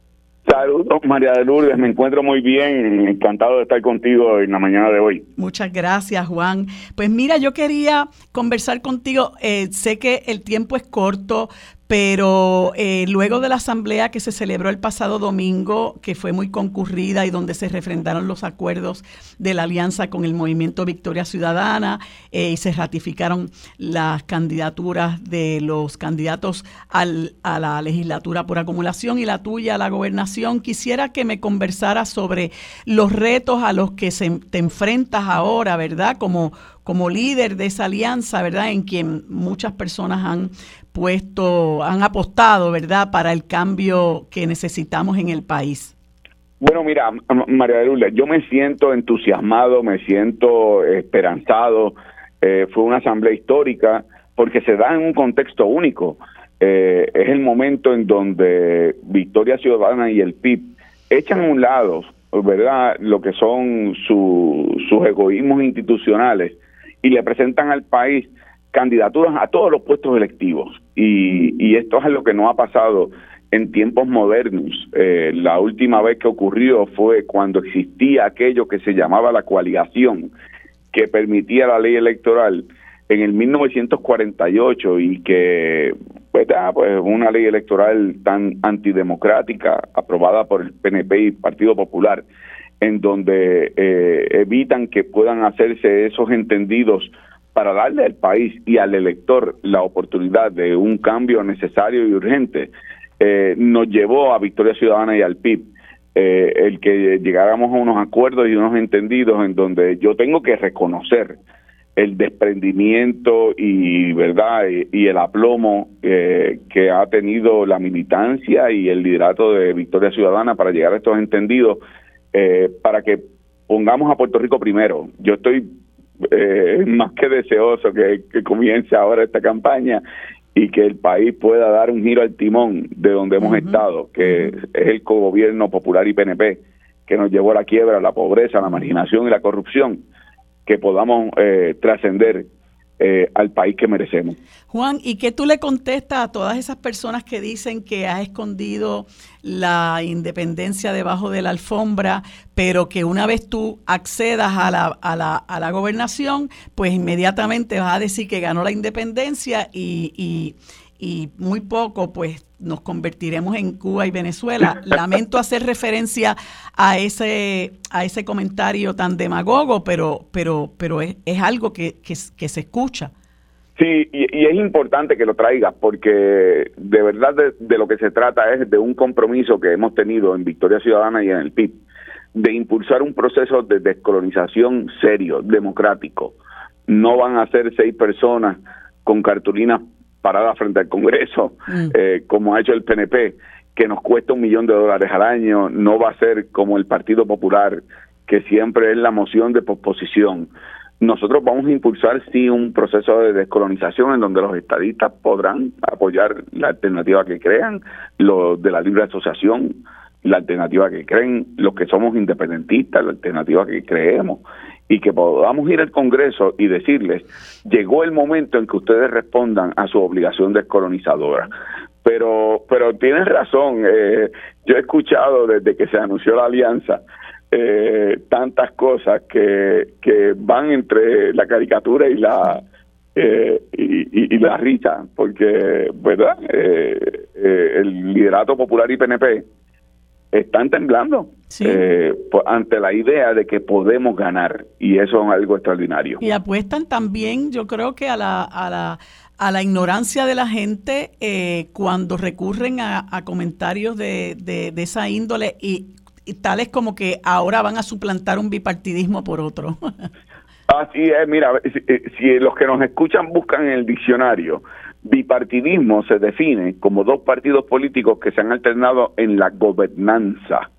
Saludos María de Lourdes, me encuentro muy bien, encantado de estar contigo en la mañana de hoy. Muchas gracias Juan. Pues mira, yo quería conversar contigo, eh, sé que el tiempo es corto, pero eh, luego de la asamblea que se celebró el pasado domingo, que fue muy concurrida y donde se refrendaron los acuerdos de la alianza con el movimiento Victoria Ciudadana eh, y se ratificaron las candidaturas de los candidatos al, a la legislatura por acumulación y la tuya a la gobernación, quisiera que me conversara sobre los retos a los que se, te enfrentas ahora, ¿verdad? Como como líder de esa alianza, ¿verdad? En quien muchas personas han puesto, han apostado, ¿verdad? Para el cambio que necesitamos en el país. Bueno, mira, María Lourdes, yo me siento entusiasmado, me siento esperanzado. Eh, fue una asamblea histórica porque se da en un contexto único. Eh, es el momento en donde Victoria Ciudadana y el PIB echan a un lado, ¿verdad?, lo que son sus egoísmos institucionales y le presentan al país candidaturas a todos los puestos electivos. Y, y esto es lo que no ha pasado en tiempos modernos. Eh, la última vez que ocurrió fue cuando existía aquello que se llamaba la coaligación, que permitía la ley electoral en el 1948 y que pues, pues una ley electoral tan antidemocrática aprobada por el PNP y Partido Popular en donde eh, evitan que puedan hacerse esos entendidos para darle al país y al elector la oportunidad de un cambio necesario y urgente eh, nos llevó a Victoria Ciudadana y al PIB. Eh, el que llegáramos a unos acuerdos y unos entendidos en donde yo tengo que reconocer el desprendimiento y verdad y, el aplomo eh, que ha tenido la militancia y el liderato de Victoria Ciudadana para llegar a estos entendidos para que pongamos a Puerto Rico primero. Yo estoy más que deseoso que, que comience ahora esta campaña y que el país pueda dar un giro al timón de donde hemos estado, que es el gobierno popular y PNP, que nos llevó a la quiebra, la pobreza, la marginación y la corrupción, que podamos eh, trascender eh, al país que merecemos. Juan, ¿y qué tú le contestas a todas esas personas que dicen que has escondido la independencia debajo de la alfombra, pero que una vez tú accedas a la, a la, a la gobernación, pues inmediatamente vas a decir que ganó la independencia y, y, y muy poco, pues nos convertiremos en Cuba y Venezuela. Lamento hacer referencia a ese, a ese comentario tan demagogo, pero, pero, pero es, es algo que, que, se escucha. Sí, y, es importante que lo traigas porque de verdad de, lo que se trata es de un compromiso que hemos tenido en Victoria Ciudadana y en el PIB, de impulsar un proceso de descolonización serio, democrático. No van a ser seis personas con cartulinas parada frente al Congreso, mm. eh, como ha hecho el PNP, que nos cuesta un millón de dólares al año, no va a ser como el Partido Popular, que siempre es la moción de posposición. Nosotros vamos a impulsar, sí, un proceso de descolonización en donde los estadistas podrán apoyar la alternativa que crean, los de la libre asociación, la alternativa que creen, los que somos independentistas, la alternativa que creemos, y que podamos ir al Congreso y decirles, llegó el momento en que ustedes respondan a su obligación descolonizadora. Pero, pero tienes razón, eh, yo he escuchado desde que se anunció la alianza eh, tantas cosas que, que van entre la caricatura y la eh, y, y, la risa, porque, ¿verdad? el liderato popular y PNP están temblando eh, ante la idea de que podemos ganar y eso es algo extraordinario. Y apuestan también, yo creo que a la, a la, a la ignorancia de la gente eh, cuando recurren a, comentarios de, de, esa índole y, tales como que ahora van a suplantar un bipartidismo por otro. Así es, mira, si, si los que nos escuchan buscan en el diccionario, Bipartidismo se define como dos partidos políticos que se han alternado en la gobernanza.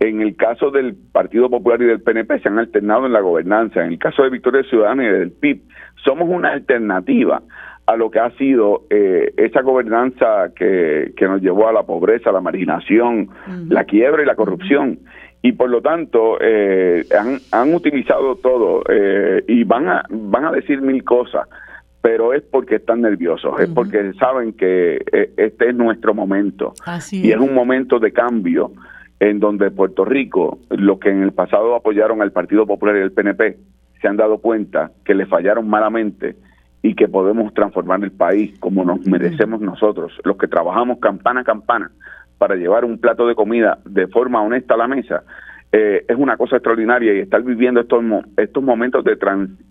En el caso del Partido Popular y del PNP se han alternado en la gobernanza. En el caso de Victoria Ciudadana y del PIB, somos una alternativa a lo que ha sido eh, esa gobernanza que, que, nos llevó a la pobreza, la marginación, la quiebra y la corrupción. Y por lo tanto, eh, han, han utilizado todo eh, y van a, van a decir mil cosas pero es porque están nerviosos, es porque saben que eh, este es nuestro momento. y es. un momento de cambio en donde Puerto Rico, los que en el pasado apoyaron al Partido Popular y al PNP, se han dado cuenta que le fallaron malamente y que podemos transformar el país como nos merecemos nosotros, los que trabajamos campana a campana para llevar un plato de comida de forma honesta a la mesa, eh, es una cosa extraordinaria y estar viviendo estos, estos momentos de,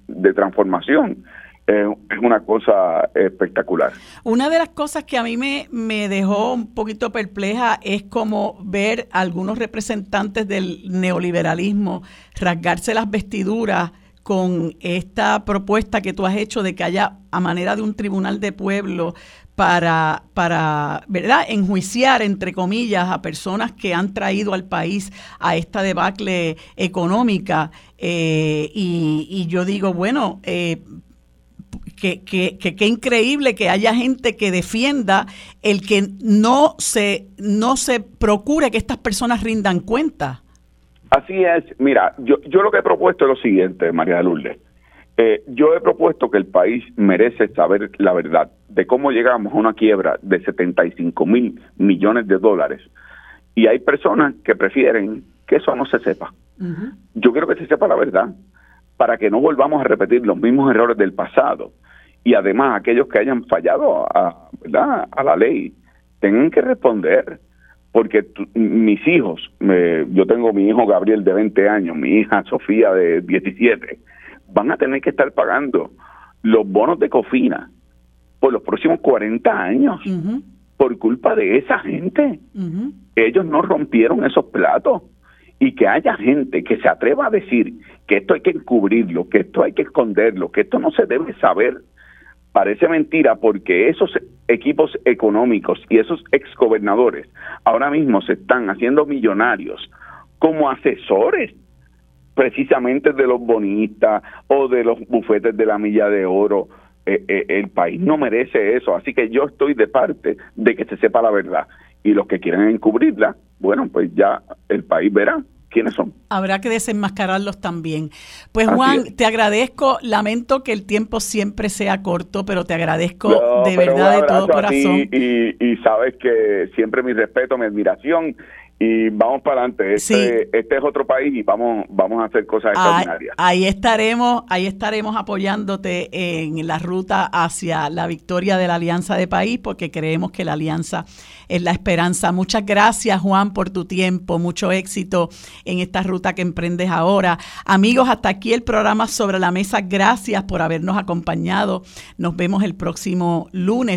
de transformación es una cosa espectacular. Una de las cosas que a mí me, me dejó un poquito perpleja es como ver algunos representantes del neoliberalismo rasgarse las vestiduras con esta propuesta que tú has hecho de que haya a manera de un tribunal de pueblo para, para ¿verdad?, enjuiciar, entre comillas, a personas que han traído al país a esta debacle económica. Eh, y, yo digo, bueno, eh, que, que, increíble que haya gente que defienda el que no se, no se procure que estas personas rindan cuenta. Así es. Mira, yo, yo lo que he propuesto es lo siguiente, María Lourdes. Eh, yo he propuesto que el país merece saber la verdad de cómo llegamos a una quiebra de 75 mil millones de dólares. Y hay personas que prefieren que eso no se sepa. Yo quiero que se sepa la verdad para que no volvamos a repetir los mismos errores del pasado. Y además, aquellos que hayan fallado a, a la ley tengan que responder porque mis hijos, yo tengo mi hijo Gabriel de 20 años, mi hija Sofía de 17, van a tener que estar pagando los bonos de cofina por los próximos 40 años por culpa de esa gente. Ellos no rompieron esos platos. Y que haya gente que se atreva a decir que esto hay que encubrirlo, que esto hay que esconderlo, que esto no se debe saber parece mentira porque esos equipos económicos y esos exgobernadores ahora mismo se están haciendo millonarios como asesores precisamente de los bonistas o de los bufetes de la milla de oro. Eh, eh, el país no merece eso, así que yo estoy de parte de que se sepa la verdad y los que quieren encubrirla, bueno, pues ya el país verá quiénes son. Habrá que desenmascararlos también. Pues Juan, te agradezco, lamento que el tiempo siempre sea corto, pero te agradezco de verdad de todo corazón. Y, y, sabes que siempre mi respeto, mi admiración y vamos para adelante. Este, este, es otro país y vamos, vamos a hacer cosas extraordinarias. Ahí estaremos, ahí estaremos apoyándote en la ruta hacia la victoria de la Alianza de País, porque creemos que la Alianza es la esperanza. Muchas gracias, Juan, por tu tiempo. Mucho éxito en esta ruta que emprendes ahora. Amigos, hasta aquí el programa sobre la mesa. Gracias por habernos acompañado. Nos vemos el próximo lunes.